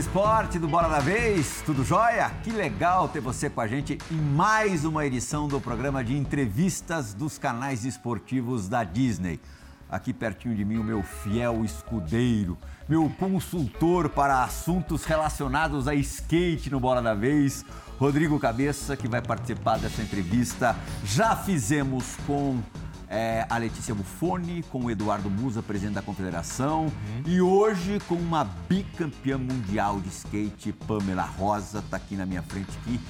Esporte do Bola da Vez, tudo jóia? Que legal ter você com a gente em mais uma edição do programa de entrevistas dos canais esportivos da Disney. Aqui pertinho de mim, o meu fiel escudeiro, meu consultor para assuntos relacionados a skate no Bola da Vez, Rodrigo Cabeça, que vai participar dessa entrevista. Já fizemos com é, a Letícia Buffoni, com o Eduardo Musa, presidente da Confederação, uhum. e hoje com uma bicampeã mundial de skate, Pamela Rosa, está aqui na minha frente aqui.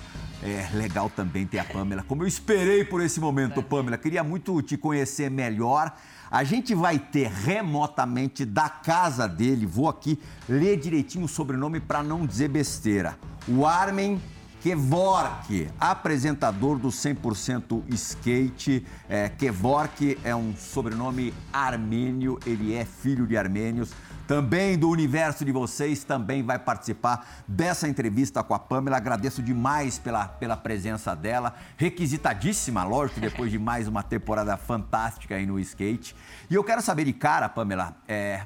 É legal também ter a Pamela. Como eu esperei por esse momento, Pamela, queria muito te conhecer melhor. A gente vai ter remotamente da casa dele, vou aqui ler direitinho o sobrenome para não dizer besteira. O Armen Kevork, apresentador do 100% Skate. É, Kevork é um sobrenome armênio, ele é filho de armênios. Também do universo de vocês, também vai participar dessa entrevista com a Pamela. Agradeço demais pela, pela presença dela. Requisitadíssima, lógico, depois de mais uma temporada fantástica aí no skate. E eu quero saber de cara, Pamela, é,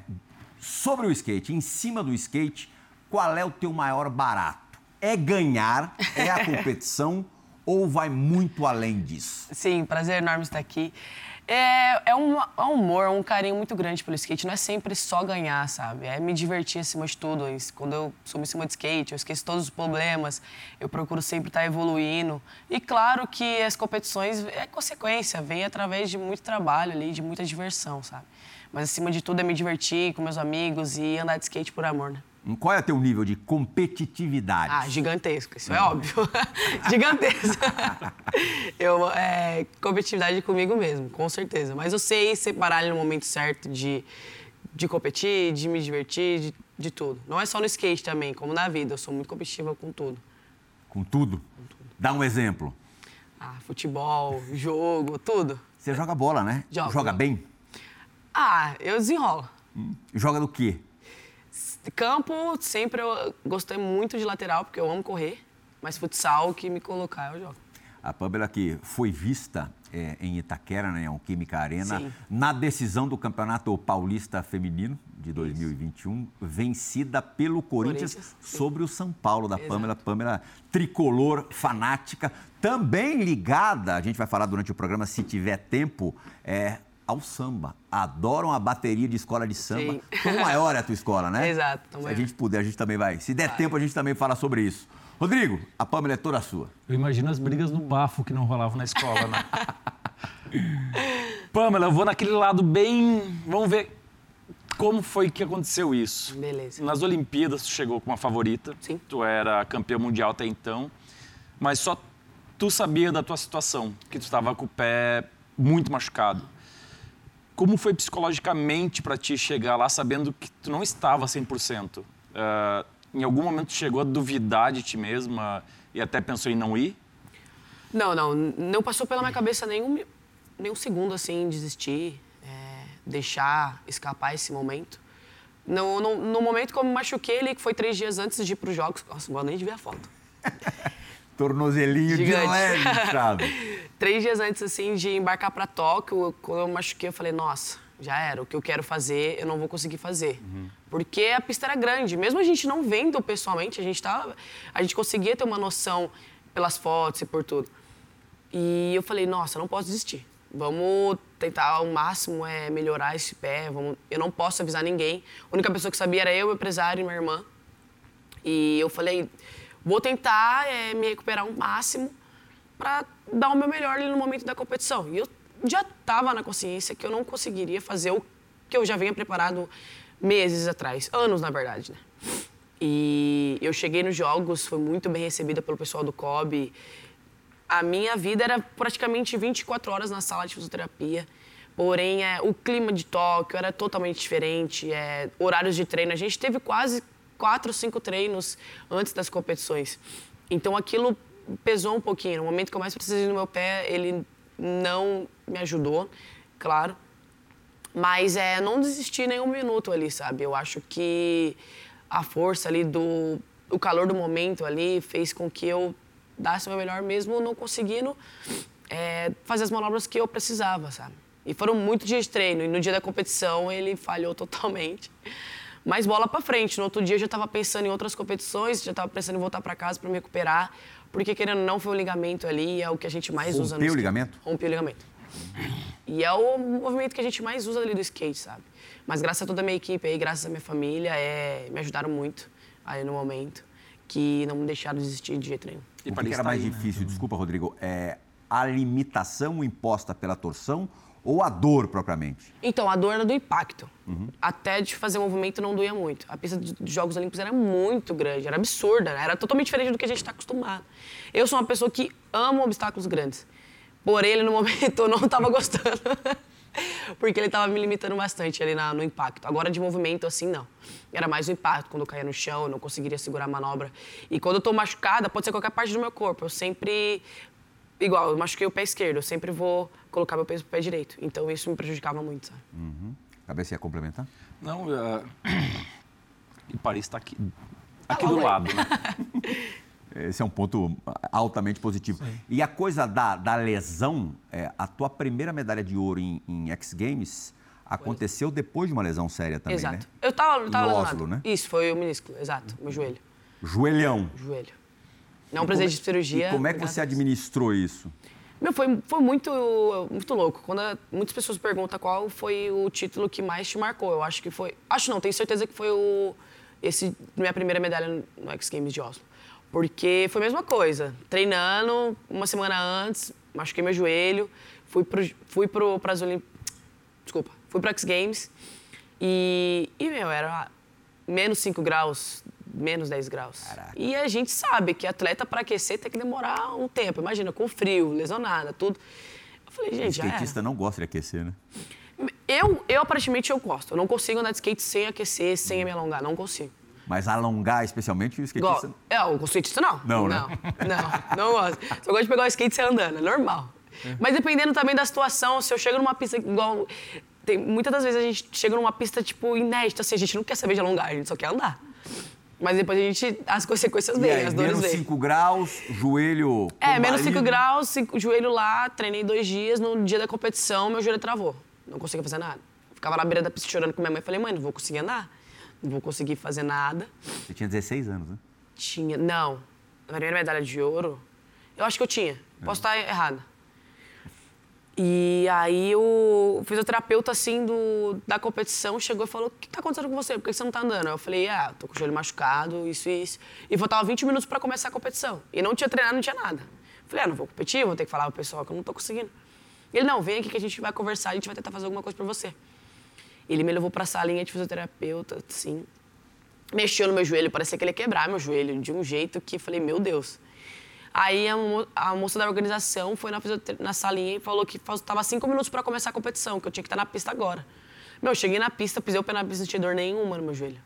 sobre o skate, em cima do skate, qual é o teu maior barato? É ganhar, é a competição ou vai muito além disso? Sim, prazer enorme estar aqui. É, é, um, é um humor, um carinho muito grande pelo skate. Não é sempre só ganhar, sabe? É me divertir acima de tudo. Quando eu subo em cima de skate, eu esqueço todos os problemas. Eu procuro sempre estar evoluindo. E claro que as competições é consequência, vem através de muito trabalho ali, de muita diversão, sabe? Mas acima de tudo é me divertir com meus amigos e andar de skate por amor, né? Qual é o teu nível de competitividade? Ah, gigantesco, isso é óbvio. gigantesco. eu, é, competitividade comigo mesmo, com certeza. Mas eu sei separar ele no momento certo de, de competir, de me divertir, de, de tudo. Não é só no skate também, como na vida. Eu sou muito competitiva com tudo. Com tudo? Com tudo. Dá um exemplo. Ah, futebol, jogo, tudo. Você joga bola, né? Joga. Joga bem? Ah, eu desenrolo. Hum. Joga do quê? Campo, sempre eu gostei muito de lateral, porque eu amo correr. Mas futsal, que me colocar, eu jogo. A Pamela que foi vista é, em Itaquera, né, em Química Arena, Sim. na decisão do Campeonato Paulista Feminino de 2021, Isso. vencida pelo Corinthians, Corinthians sobre o São Paulo da Exato. Pamela. Pamela tricolor, fanática, também ligada, a gente vai falar durante o programa, se tiver tempo, é, ao samba. Adoram a bateria de escola de samba. Sim. Quanto maior é a tua escola, né? Exato. Se a gente puder, a gente também vai. Se der vai. tempo, a gente também fala sobre isso. Rodrigo, a Pâmela é toda sua. Eu imagino as brigas no bafo que não rolavam na escola, né? Pâmela, eu vou naquele lado bem. Vamos ver como foi que aconteceu isso. Beleza. Nas Olimpíadas, tu chegou com uma favorita. Sim. Tu era campeão mundial até então. Mas só tu sabia da tua situação, que tu estava com o pé muito machucado. Como foi psicologicamente para ti chegar lá sabendo que tu não estava 100%? Uh, eh, em algum momento chegou a duvidar de ti mesma e até pensou em não ir? Não, não. Não passou pela minha cabeça nenhum, nenhum segundo assim, desistir, é, deixar escapar esse momento. No, no, no, momento que eu me machuquei, ele, que foi três dias antes de ir para os Jogos. Nossa, não vou nem de ver a foto. Tornozelinho Gigante. de leve, sabe? Três dias antes, assim, de embarcar para Tóquio, quando eu machuquei, eu falei, nossa, já era. O que eu quero fazer, eu não vou conseguir fazer. Uhum. Porque a pista era grande. Mesmo a gente não vendo pessoalmente, a gente, tava, a gente conseguia ter uma noção pelas fotos e por tudo. E eu falei, nossa, não posso desistir. Vamos tentar ao máximo é, melhorar esse pé. Vamos... Eu não posso avisar ninguém. A única pessoa que sabia era eu, meu empresário e minha irmã. E eu falei, Vou tentar é, me recuperar o máximo para dar o meu melhor ali no momento da competição. E eu já estava na consciência que eu não conseguiria fazer o que eu já vinha preparado meses atrás, anos na verdade, né? E eu cheguei nos jogos, fui muito bem recebida pelo pessoal do COB. A minha vida era praticamente 24 horas na sala de fisioterapia. Porém, é, o clima de Tóquio era totalmente diferente, é, horários de treino. A gente teve quase quatro, cinco treinos antes das competições. Então aquilo pesou um pouquinho. No momento que eu mais precisei do meu pé, ele não me ajudou, claro. Mas é, não desisti nem um minuto ali, sabe? Eu acho que a força ali do o calor do momento ali fez com que eu dasse o meu melhor mesmo não conseguindo é, fazer as manobras que eu precisava, sabe? E foram muitos dias de treino e no dia da competição ele falhou totalmente. Mas bola para frente. No outro dia eu já estava pensando em outras competições, já estava pensando em voltar para casa para me recuperar, porque querendo ou não foi o ligamento ali, é o que a gente mais Rompeu usa no o skate. ligamento? Rompeu o ligamento. E é o movimento que a gente mais usa ali do skate, sabe? Mas graças a toda a minha equipe aí, graças à minha família, é, me ajudaram muito aí no momento, que não me deixaram desistir de jeito nenhum. E o para que, que era mais aí, né? difícil, desculpa, Rodrigo, é a limitação imposta pela torção ou a dor propriamente? Então, a dor era do impacto. Até de fazer movimento não doía muito. A pista de Jogos Olímpicos era muito grande, era absurda, né? era totalmente diferente do que a gente está acostumado. Eu sou uma pessoa que ama obstáculos grandes. Porém, ele no momento eu não estava gostando. Porque ele estava me limitando bastante ali na- no impacto. Agora, de movimento, assim, não. Era mais o impacto. Quando eu caía no chão, eu não conseguiria segurar a manobra. E quando eu tô machucada, pode ser qualquer parte do meu corpo. Eu sempre igual, eu machuquei o pé esquerdo, eu sempre vou colocar meu peso pro pé direito. Então isso me prejudicava muito, sabe? Cabeça ia complementar? Não, eh, e Paris está aqui, aqui logo do aí. lado, né? Esse é um ponto altamente positivo. E a coisa da, da lesão, é, a tua primeira medalha de ouro em, em X Games aconteceu depois de uma lesão séria também, exato. né? Eu tava, eu tava No lesionado. Oslo, né? Isso, foi o menisco, exato, meu joelho. Joelhão. Joelho. Não precisei de cirurgia. E como é que você administrou isso? Meu, foi, foi muito, muito louco. Quando a- muitas pessoas perguntam qual foi o título que mais te marcou, eu acho que foi. Acho não, tenho certeza que foi o. Esse, minha primeira medalha no X Games de Oslo. Porque foi a mesma coisa. Treinando, uma semana antes, machuquei meu joelho, fui pro, fui pro. Desculpa, fui pro X Games e, e, meu, era menos 5 graus, menos 10 graus. Caraca. E a gente sabe que atleta para aquecer tem que demorar um tempo. Imagina, com frio, lesionada, tudo. Eu falei, gente, já era. Skatista não gosta de aquecer, né? Eu, eu, aparentemente, eu gosto. Eu não consigo andar de skate sem aquecer, sem me alongar. Não consigo. Mas alongar, especialmente, o skatista... é, o skatista não. Não, né? Não, não, não gosto. Só gosto de pegar o skate e sair andando, é normal. Mas dependendo também da situação, se eu chego numa pista igual... Tem, muitas das vezes a gente chega numa pista, tipo, inédita, assim, a gente não quer saber de alongar, a gente só quer andar. Mas depois a gente, as consequências vêm, as dores menos vêm. 5 graus, joelho É, menos 5 combalido. graus, cinco- joelho lá, treinei dois dias, no dia da competição, meu joelho travou. Não conseguia fazer nada. Ficava na beira da pista chorando com minha mãe, falei, mãe, não vou conseguir andar, não vou conseguir fazer nada. Você tinha 16 anos, né? Tinha. Não. Na primeira medalha de ouro, eu acho que eu tinha. Posso estar errada. E aí o fisioterapeuta, assim, do, da competição chegou e falou: O que tá acontecendo com você? Por que você não tá andando? Eu falei: Ah, tô com o joelho machucado, isso e isso. E faltava 20 minutos para começar a competição. E não tinha treinado, não tinha nada. Falei: Ah, não vou competir, vou ter que falar pro pessoal que eu não tô conseguindo. Ele: Não, vem aqui que a gente vai conversar, a gente vai tentar fazer alguma coisa pra você. Ele me levou pra salinha de fisioterapeuta, assim, mexeu no meu joelho, parecia que ele ia quebrar meu joelho de um jeito que falei, meu Deus. Aí a, mo- a moça da organização foi na, na salinha e falou que faltava cinco minutos para começar a competição, que eu tinha que estar na pista agora. Meu, eu cheguei na pista, pisei o pé na pista, não tinha dor nenhuma no meu joelho.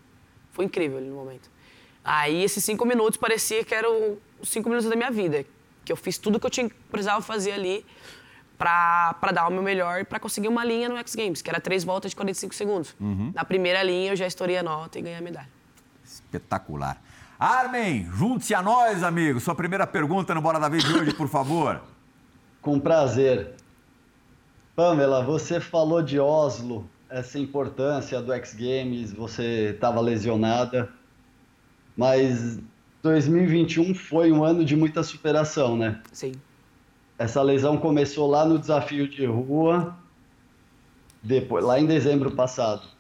Foi incrível ali no momento. Aí esses cinco minutos parecia que eram os cinco minutos da minha vida, que eu fiz tudo que eu tinha, precisava fazer ali para dar o meu melhor para conseguir uma linha no X Games, que era três voltas de 45 segundos. Na primeira linha eu já estourei a nota e ganhei a medalha. Espetacular. Armen, junte-se a nós, amigo. Sua primeira pergunta no Bora da Vez de hoje, por favor. Com prazer. Pamela, você falou de Oslo, essa importância do X Games, você estava lesionada, mas 2021 foi um ano de muita superação, né? Sim. Essa lesão começou lá no desafio de rua, depois, lá em dezembro passado.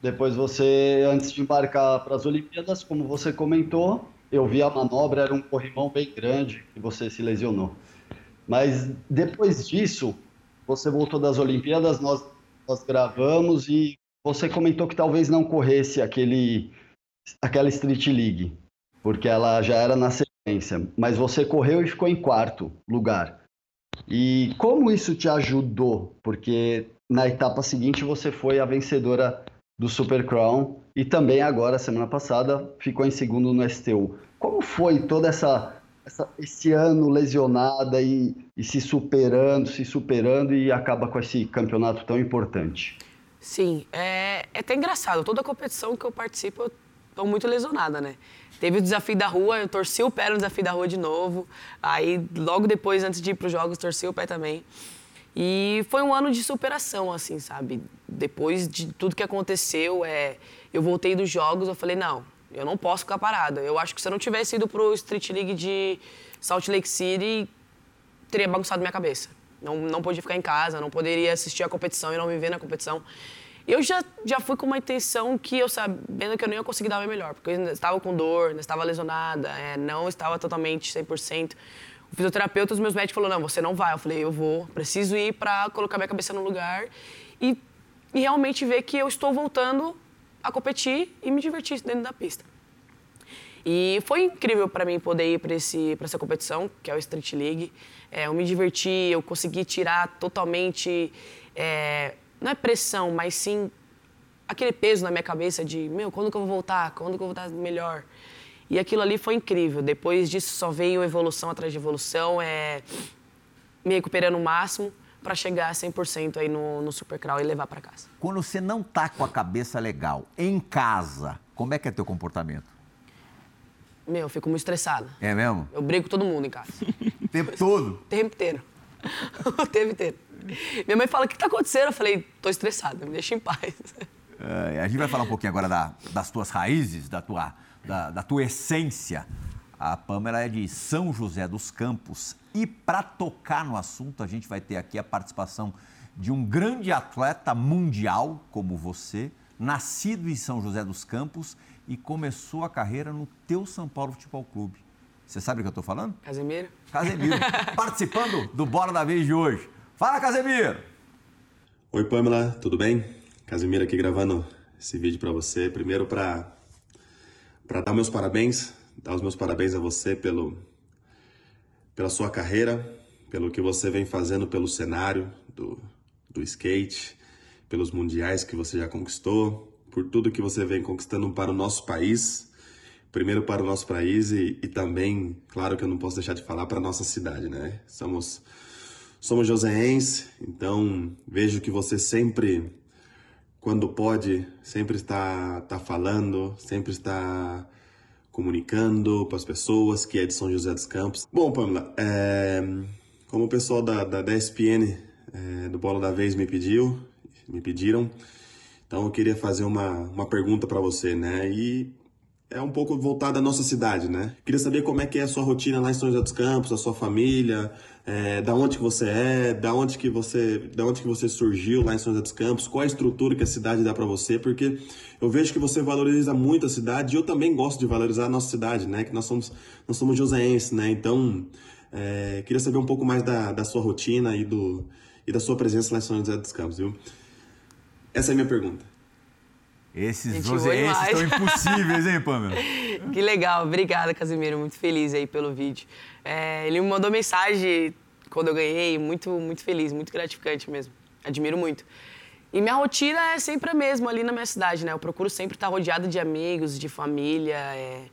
Depois você, antes de embarcar para as Olimpíadas, como você comentou, eu vi a manobra, era um corrimão bem grande e você se lesionou. Mas depois disso, você voltou das Olimpíadas, nós, nós gravamos e você comentou que talvez não corresse aquele, aquela Street League, porque ela já era na sequência. Mas você correu e ficou em quarto lugar. E como isso te ajudou? Porque na etapa seguinte você foi a vencedora do Super Crown e também agora, semana passada, ficou em segundo no STU. Como foi toda essa, essa- esse ano lesionada e, e se superando, se superando e acaba com esse campeonato tão importante? Sim, é, é até engraçado. Toda competição que eu participo, eu tô muito lesionada, né? Teve o desafio da rua, eu torci o pé no desafio da rua de novo. Aí, logo depois, antes de ir para os jogos, torci o pé também. E foi um ano de superação, assim, sabe? Depois de tudo que aconteceu, é, eu voltei dos jogos, eu falei, não, eu não posso ficar parada. Eu acho que se eu não tivesse ido pro Street League de Salt Lake City, teria bagunçado minha cabeça. Não, não podia ficar em casa, não poderia assistir a competição e não me ver na competição. Eu já, já fui com uma intenção que eu sabendo que eu não ia conseguir dar o meu melhor, porque eu estava com dor, estava lesionada, é, não estava totalmente 100%. O fisioterapeuta, os meus médicos falou não, você não vai. Eu falei, eu vou, preciso ir para colocar minha cabeça no lugar e, e realmente ver que eu estou voltando a competir e me divertir dentro da pista. E foi incrível para mim poder ir para essa competição, que é o Street League. É, eu me diverti, eu consegui tirar totalmente, é, não é pressão, mas sim aquele peso na minha cabeça de, meu, quando que eu vou voltar? Quando que eu vou voltar melhor? E aquilo ali foi incrível. Depois disso só veio evolução atrás de evolução, é, me recuperando o máximo para chegar a 100% aí no, no Supercrawl e levar para casa. Quando você não tá com a cabeça legal, em casa, como é que é teu comportamento? Meu, eu fico muito estressada. É mesmo? Eu brigo com todo mundo em casa. o tempo todo? O tempo inteiro. o tempo inteiro. Minha mãe fala, o que está acontecendo? Eu falei, tô estressada, me deixa em paz. É, a gente vai falar um pouquinho agora da, das tuas raízes, da tua, da, da tua essência. A Pamela é de São José dos Campos. E para tocar no assunto, a gente vai ter aqui a participação de um grande atleta mundial como você, nascido em São José dos Campos e começou a carreira no teu São Paulo Futebol Clube. Você sabe o que eu estou falando? Casemiro. Casemiro, participando do Bola da Vez de hoje. Fala, Casemiro! Oi, Pamela, tudo bem? Casemiro aqui gravando esse vídeo para você. Primeiro para para dar meus parabéns, dar os meus parabéns a você pelo pela sua carreira, pelo que você vem fazendo pelo cenário do, do skate, pelos mundiais que você já conquistou, por tudo que você vem conquistando para o nosso país, primeiro para o nosso país e, e também, claro que eu não posso deixar de falar para a nossa cidade, né? Somos somos joseense, então vejo que você sempre, quando pode, sempre está, está falando, sempre está comunicando para as pessoas que é de São José dos Campos. Bom, Pamela, é, como o pessoal da, da, da ESPN é, do Bola da Vez me pediu, me pediram, então eu queria fazer uma, uma pergunta para você, né? E é um pouco voltada à nossa cidade, né? Queria saber como é que é a sua rotina lá em São José dos Campos, a sua família, é, da onde que você é, da onde que você, da onde que você surgiu lá em São José dos Campos, qual a estrutura que a cidade dá para você, porque eu vejo que você valoriza muito a cidade e eu também gosto de valorizar a nossa cidade, né? Que nós somos, nós somos joseenses, né? Então, é, queria saber um pouco mais da, da sua rotina e, do, e da sua presença lá em São José dos Campos, viu? Essa é a minha pergunta. Esses joseenses estão impossíveis, hein, Pamela? que legal. Obrigada, Casimiro. Muito feliz aí pelo vídeo. É, ele me mandou mensagem quando eu ganhei, muito, muito feliz, muito gratificante mesmo. Admiro muito. E minha rotina é sempre a mesma ali na minha cidade, né? Eu procuro sempre estar rodeada de amigos, de família. É...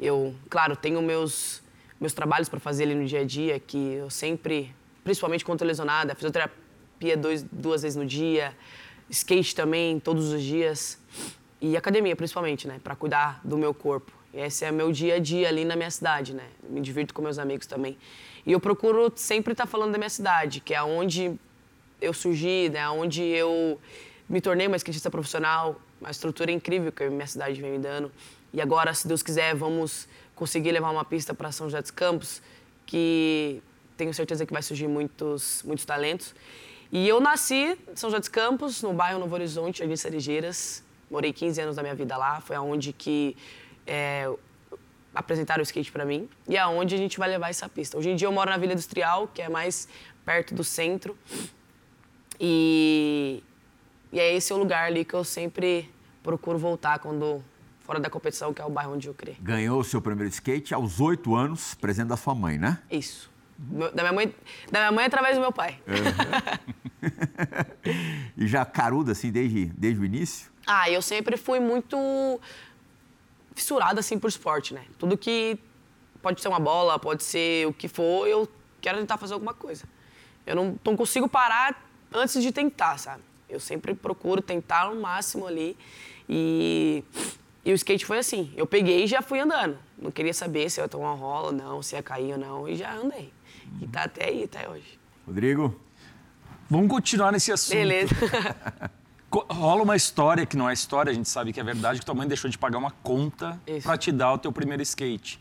Eu, claro, tenho meus, meus trabalhos para fazer ali no dia a dia, que eu sempre, principalmente quando estou lesionada, fisioterapia dois, duas vezes no dia, skate também, todos os dias. E academia, principalmente, né? Para cuidar do meu corpo. Esse é meu dia a dia ali na minha cidade, né? Me divirto com meus amigos também. E eu procuro sempre estar tá falando da minha cidade, que é onde eu surgi, né? Onde eu me tornei uma skatista profissional. Uma estrutura incrível que a minha cidade vem me dando. E agora, se Deus quiser, vamos conseguir levar uma pista para São José dos Campos, que tenho certeza que vai surgir muitos, muitos talentos. E eu nasci em São José dos Campos, no bairro Novo Horizonte, ali em Cerejeiras. Morei 15 anos da minha vida lá, foi aonde que é, apresentaram o skate para mim e é aonde a gente vai levar essa pista. Hoje em dia eu moro na Vila Industrial, que é mais perto do centro. E, e é esse o lugar ali que eu sempre procuro voltar quando fora da competição, que é o bairro onde eu criei. Ganhou o seu primeiro skate aos oito anos, presente da sua mãe, né? Isso. Da minha mãe, da minha mãe através do meu pai. Uhum. e já caruda, assim, desde, desde o início? Ah, eu sempre fui muito fissurada, assim, por esporte, né? Tudo que pode ser uma bola, pode ser o que for, eu quero tentar fazer alguma coisa. Eu não, não consigo parar antes de tentar, sabe? Eu sempre procuro tentar o máximo ali. E, e o skate foi assim. Eu peguei e já fui andando. Não queria saber se eu ia tomar uma rola ou não, se ia cair ou não. E já andei. E tá até aí, até hoje. Rodrigo, Vamos continuar nesse assunto. Beleza. Rola uma história que não é história, a gente sabe que é verdade, que tua mãe deixou de pagar uma conta para te dar o teu primeiro skate.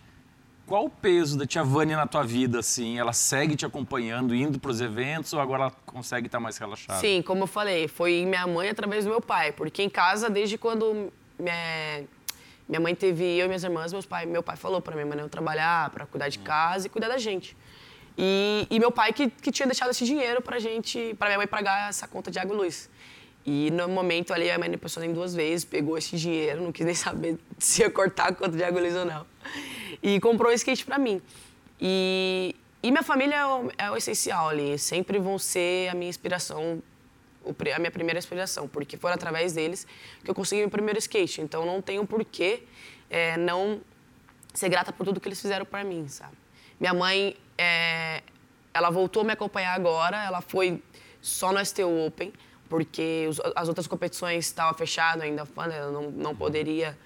Qual o peso da tia Vânia na tua vida, assim? Ela segue te acompanhando, indo para os eventos ou agora ela consegue estar tá mais relaxada? Sim, como eu falei, foi minha mãe através do meu pai. Porque em casa, desde quando minha, minha mãe teve eu e minhas irmãs, meus pai, meu pai falou para minha mãe não trabalhar, para cuidar de casa e cuidar da gente. E, e meu pai que, que tinha deixado esse dinheiro para gente, para minha mãe pagar essa conta de água e luz. E no momento ali, a mãe passou em duas vezes, pegou esse dinheiro, não quis nem saber se ia cortar a conta de água e luz ou não e comprou um skate para mim. E, e minha família é o, é o, essencial ali, sempre vão ser a minha inspiração, a minha primeira inspiração, porque foi através deles que eu consegui meu primeiro skate. Então não tenho porquê é, não ser grata por tudo que eles fizeram para mim, sabe? Minha mãe, é, ela voltou a me acompanhar agora, ela foi só no STU Open, porque os, as outras competições estavam fechadas ainda, ela não, não poderia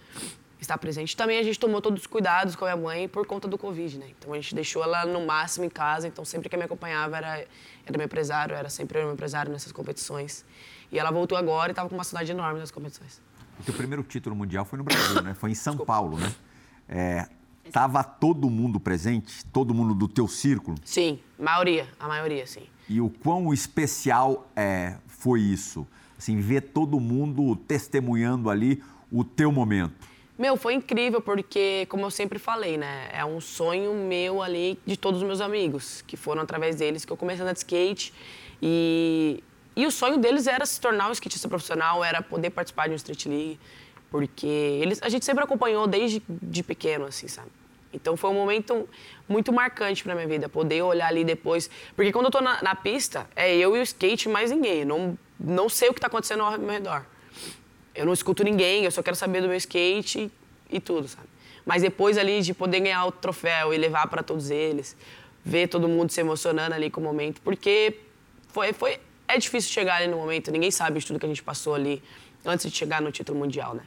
estar presente. Também a gente tomou todos os cuidados com a minha mãe por conta do Covid, né? Então a gente deixou ela no máximo em casa, então sempre que me acompanhava era, era meu empresário, era sempre meu empresário nessas competições. E ela voltou agora e estava com uma saudade enorme nas competições. O teu primeiro título mundial foi no Brasil, né? Foi em São Desculpa. Paulo, né? É, tava todo mundo presente? Todo mundo do teu círculo? Sim, maioria, a maioria, sim. E o quão especial é, foi isso? Assim, ver todo mundo testemunhando ali o teu momento. Meu, foi incrível porque, como eu sempre falei, né? É um sonho meu ali de todos os meus amigos, que foram através deles que eu comecei a andar de skate. E, e o sonho deles era se tornar um skatista profissional, era poder participar de um Street League. Porque eles, a gente sempre acompanhou desde de pequeno, assim, sabe? Então foi um momento muito marcante para minha vida, poder olhar ali depois. Porque quando eu tô na, na pista, é eu e o skate mais ninguém. não, não sei o que está acontecendo ao meu redor eu não escuto ninguém, eu só quero saber do meu skate e, tudo, sabe? Mas depois ali de poder ganhar o troféu e levar para todos eles, ver todo mundo se emocionando ali com o momento, porque foi, foi é difícil chegar ali no momento, ninguém sabe de tudo que a gente passou ali antes de chegar no título mundial, né?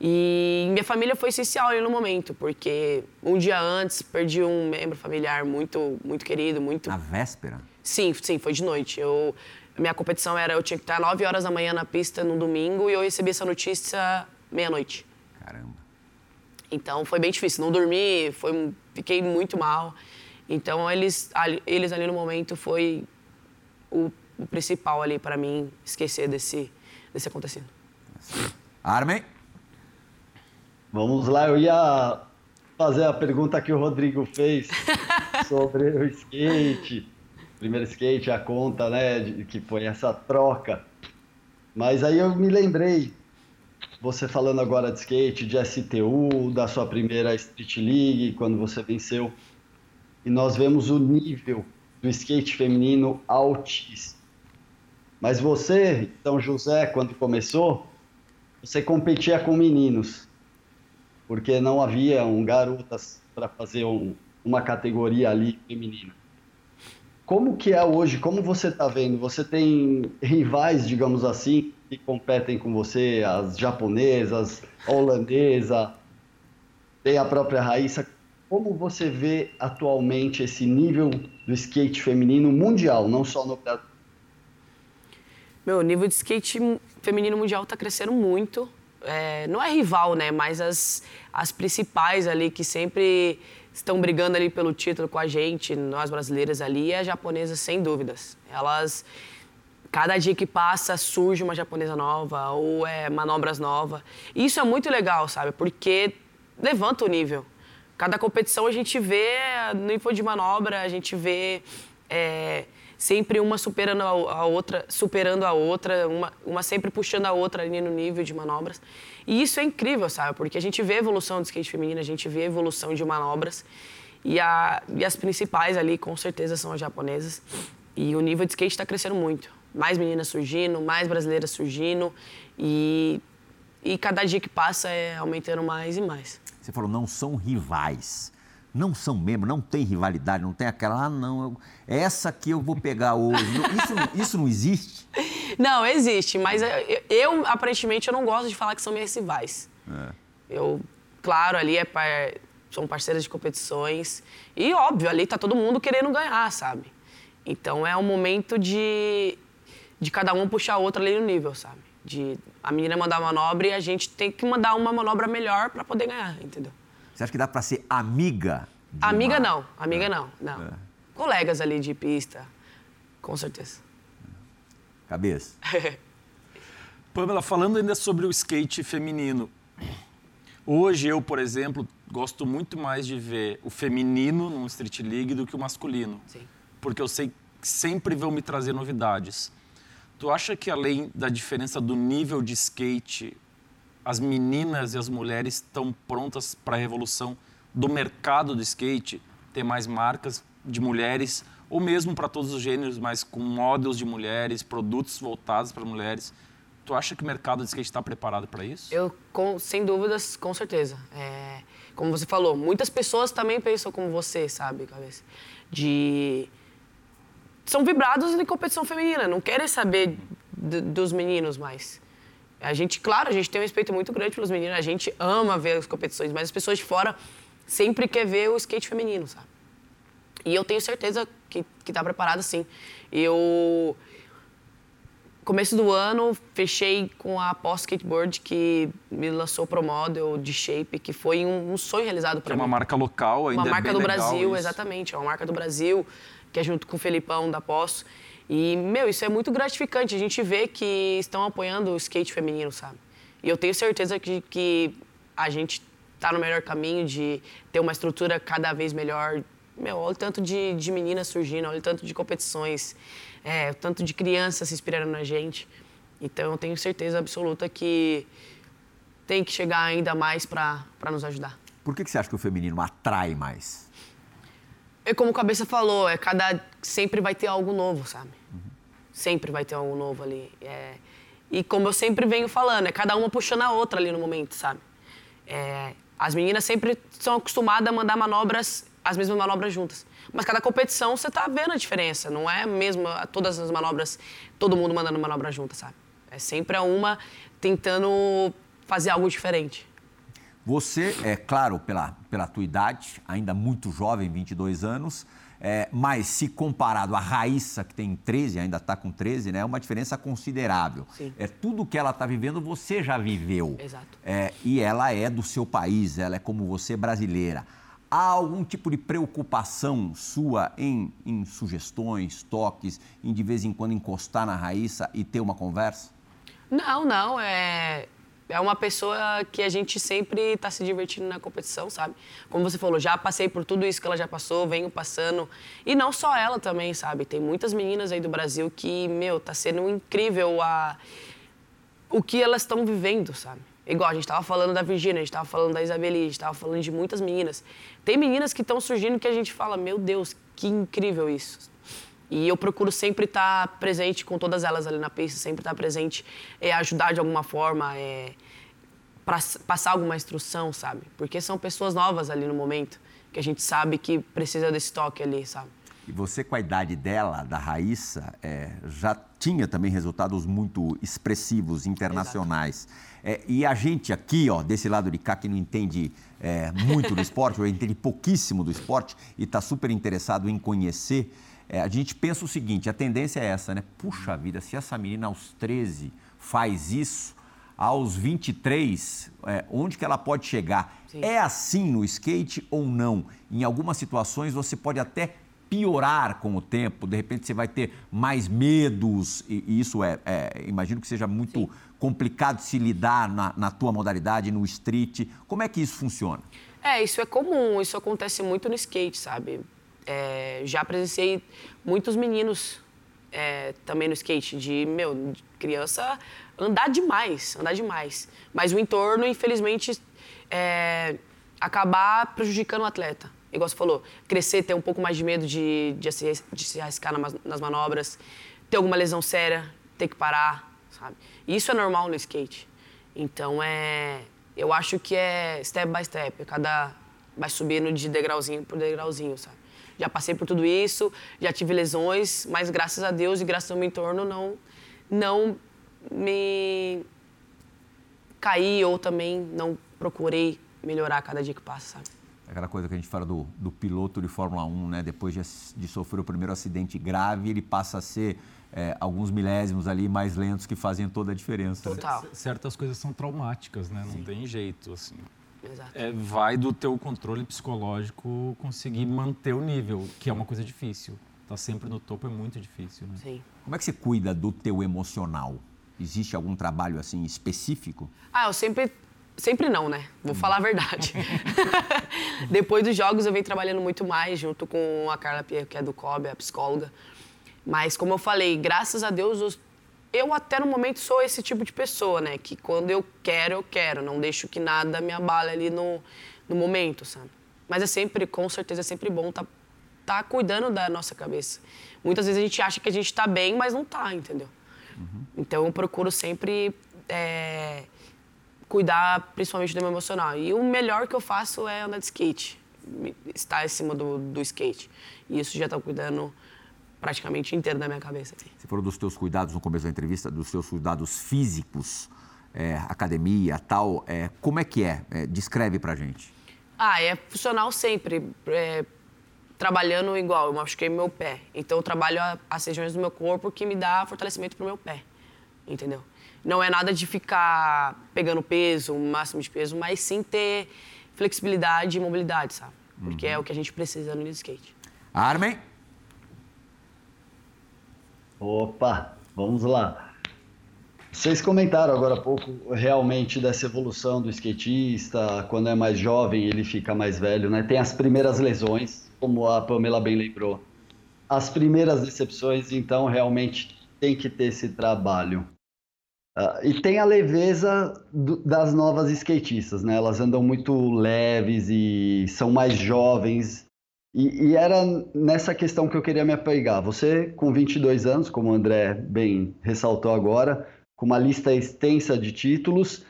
E minha família foi essencial ali no momento, porque um dia antes perdi um membro familiar muito muito querido, muito Na véspera? Sim, sim, foi de noite. Eu minha competição era, eu tinha que estar 9 horas da manhã na pista no domingo e eu recebi essa notícia meia-noite. Caramba. Então foi bem difícil, não dormi, foi, fiquei muito mal. Então eles, eles ali no momento foi o, o principal ali para mim esquecer desse, desse acontecido. Armin? Vamos lá, eu ia fazer a pergunta que o Rodrigo fez sobre o skate primeiro skate, a conta, né, de, que foi essa troca. Mas aí eu me lembrei, você falando agora de skate, de STU, da sua primeira Street League, quando você venceu, e nós vemos o nível do skate feminino altíssimo. Mas você, São José, quando começou, você competia com meninos, porque não havia um garotas para fazer um, uma categoria ali feminina. Como que é hoje? Como você está vendo? Você tem rivais, digamos assim, que competem com você, as japonesas, a holandesa, tem a própria Raíssa. Como você vê atualmente esse nível do skate feminino mundial, não só no Brasil? Meu, o nível de skate feminino mundial está crescendo muito. É, não é rival, né? Mas as, as principais ali que sempre estão brigando ali pelo título com a gente, nós brasileiras ali, é a japonesa, sem dúvidas. Elas, cada dia que passa, surge uma japonesa nova ou é manobras novas. Isso é muito legal, sabe? Porque levanta o nível. Cada competição a gente vê nível de manobra, a gente vê é, sempre uma superando a outra, superando a outra, uma, uma sempre puxando a outra ali no nível de manobras. E isso é incrível, sabe? Porque a gente vê a evolução do skate feminino, a gente vê a evolução de manobras. E, a, e as principais ali, com certeza, são as japonesas. E o nível de skate está crescendo muito. Mais meninas surgindo, mais brasileiras surgindo. E, e cada dia que passa é aumentando mais e mais. Você falou, não são rivais não são mesmo, não tem rivalidade, não tem aquela, ah, não, eu, essa que eu vou pegar hoje. Isso, isso não existe? Não, existe, mas eu, eu, aparentemente, eu não gosto de falar que são minhas rivais. É. Eu, claro, ali é par, são parceiras de competições e, óbvio, ali tá todo mundo querendo ganhar, sabe? Então é um momento de, de cada um puxar a outra ali no nível, sabe? De a menina mandar uma manobra e a gente tem que mandar uma manobra melhor para poder ganhar, entendeu? Você acha que dá para ser amiga? Amiga uma... não, amiga é. não, não. É. Colegas ali de pista, com certeza. Cabeça. Pamela, falando ainda sobre o skate feminino, hoje eu, por exemplo, gosto muito mais de ver o feminino no Street League do que o masculino. Sim. Porque eu sei que sempre vão me trazer novidades. Tu acha que além da diferença do nível de skate, as meninas e as mulheres estão prontas para a revolução do mercado do skate? Ter mais marcas de mulheres, ou mesmo para todos os gêneros, mas com modelos de mulheres, produtos voltados para mulheres? Tu acha que o mercado de skate está preparado para isso? Eu, com, sem dúvidas, com certeza. É, como você falou, muitas pessoas também pensam como você, sabe, cabeça? De são vibrados em competição feminina, não querem saber dos meninos mais. A gente, claro, a gente tem um respeito muito grande pelos meninos, a gente ama ver as competições, mas as pessoas de fora sempre quer ver o skate feminino, sabe? E eu tenho certeza que, que tá preparado sim. Eu começo do ano, fechei com a Post Skateboard, que me lançou Pro Model de Shape, que foi um, um sonho realizado para mim. É uma marca local, ainda Uma é marca do Brasil, isso. exatamente. É uma marca do Brasil, que é junto com o Felipão da Post. E, meu, isso é muito gratificante. A gente vê que estão apoiando o skate feminino, sabe? E eu tenho certeza que, que a gente está no melhor caminho de ter uma estrutura cada vez melhor. Meu, olha o tanto de, de meninas surgindo, olha o tanto de competições é, tanto de crianças se inspirando na gente. Então eu tenho certeza absoluta que tem que chegar ainda mais para nos ajudar. Por que, que você acha que o feminino atrai mais? É como o Cabeça falou, é cada sempre vai ter algo novo, sabe? Sempre vai ter algo novo ali. É, e como eu sempre venho falando, é cada uma puxando a outra ali no momento, sabe? É, as meninas sempre são acostumadas a mandar manobras, as mesmas manobras juntas. Mas cada competição você tá vendo a diferença. Não é mesmo todas as manobras, todo mundo mandando manobra junta, sabe? É sempre uma tentando fazer algo diferente. Você, é claro, pela, pela tua idade, ainda muito jovem, 22 anos, é, mas se comparado à Raíssa, que tem 13, ainda está com 13, né, é uma diferença considerável. Sim. É, tudo que ela está vivendo, você já viveu. Exato. É, e ela é do seu país, ela é como você brasileira. Há algum tipo de preocupação sua em, em sugestões, toques, em de vez em quando encostar na Raíssa e ter uma conversa? Não, não. É, é uma pessoa que a gente sempre está se divertindo na competição, sabe? Como você falou, já passei por tudo isso que ela já passou, venho passando. E não só ela também, sabe? Tem muitas meninas aí do Brasil que, meu, tá sendo incrível a... o que elas estão vivendo, sabe? Igual, a gente estava falando da Virgínia, a gente estava falando da Isabeli, a gente estava falando de muitas meninas. Tem meninas que estão surgindo que a gente fala, meu Deus, que incrível isso. E eu procuro sempre estar tá presente com todas elas ali na pista, sempre estar tá presente, é, ajudar de alguma forma, é, para passar alguma instrução, sabe? Porque são pessoas novas ali no momento, que a gente sabe que precisa desse toque ali, sabe? E você, com a idade dela, da Raíssa, é, já tinha também resultados muito expressivos, internacionais. É, e a gente aqui, ó, desse lado de cá, que não entende é, muito do esporte, ou entende pouquíssimo do esporte e está super interessado em conhecer, é, a gente pensa o seguinte: a tendência é essa, né? Puxa vida, se essa menina aos 13 faz isso, aos 23, é, onde que ela pode chegar? Sim. É assim no skate ou não? Em algumas situações você pode até piorar com o tempo, de repente você vai ter mais medos, e, e isso é, é, imagino que seja muito Sim. complicado de se lidar na, na tua modalidade, no street. Como é que isso funciona? É, isso é comum, isso acontece muito no skate, sabe? É, já presenciei muitos meninos é, também no skate, de, meu, criança andar demais, andar demais. Mas o entorno, infelizmente, é, acabar prejudicando o atleta igual você falou, crescer, ter um pouco mais de medo de, de, se, de se arriscar nas manobras, ter alguma lesão séria, ter que parar, sabe? Isso é normal no skate. Então, é, eu acho que é step by step, cada vai subindo de degrauzinho por degrauzinho, sabe? Já passei por tudo isso, já tive lesões, mas graças a Deus e graças ao meu entorno não, não me caí ou também não procurei melhorar cada dia que passa, sabe? Aquela coisa que a gente fala do, do piloto de Fórmula 1, né? Depois de, de sofrer o primeiro acidente grave, ele passa a ser é, alguns milésimos ali mais lentos que fazem toda a diferença. Total. Certas coisas são traumáticas, né? Não Não tem jeito, assim. Exato. É, vai do teu controle psicológico conseguir manter o nível, que é uma coisa difícil. Tá sempre no topo é muito difícil, né? Sim. Como é que você cuida do teu emocional? Existe algum trabalho assim específico? Ah, eu sempre. Sempre não, né? Vou falar a verdade. Depois dos jogos eu venho trabalhando muito mais junto com a Carla Pierre, que é do COB, a psicóloga. Mas como eu falei, graças a Deus eu, eu até no momento sou esse tipo de pessoa, né? Que quando eu quero, eu quero. Não deixo que nada me abale ali no, no momento, sabe? Mas é sempre, com certeza, é sempre bom tá, tá cuidando da nossa cabeça. Muitas vezes a gente acha que a gente tá bem, mas não tá, entendeu? Então eu procuro sempre é, cuidar principalmente do meu emocional. E o melhor que eu faço é andar de skate, estar em cima do, do skate. E isso já está cuidando praticamente inteiro da minha cabeça. assim. Você falou dos teus cuidados no começo da entrevista, dos teus cuidados físicos, é, academia, tal. É, como é que é? É, descreve pra gente. Ah, é funcional sempre. é, trabalhando igual, eu machuquei meu pé. Então eu trabalho as regiões do meu corpo que me dá fortalecimento pro meu pé. Entendeu? Não é nada de ficar pegando peso, o máximo de peso, mas sim ter flexibilidade e mobilidade, sabe? Porque é o que a gente precisa no skate. Armen? Opa, vamos lá. Vocês comentaram agora há pouco realmente dessa evolução do skatista, quando é mais jovem ele fica mais velho, né? Tem as primeiras lesões, como a Pamela bem lembrou. As primeiras decepções, então realmente tem que ter esse trabalho. Ah, e tem a leveza do- das novas skatistas, né? Elas andam muito leves e são mais jovens. E, e era nessa questão que eu queria me apegar. Você, com 22 anos, como o André bem ressaltou agora, com uma lista extensa de títulos,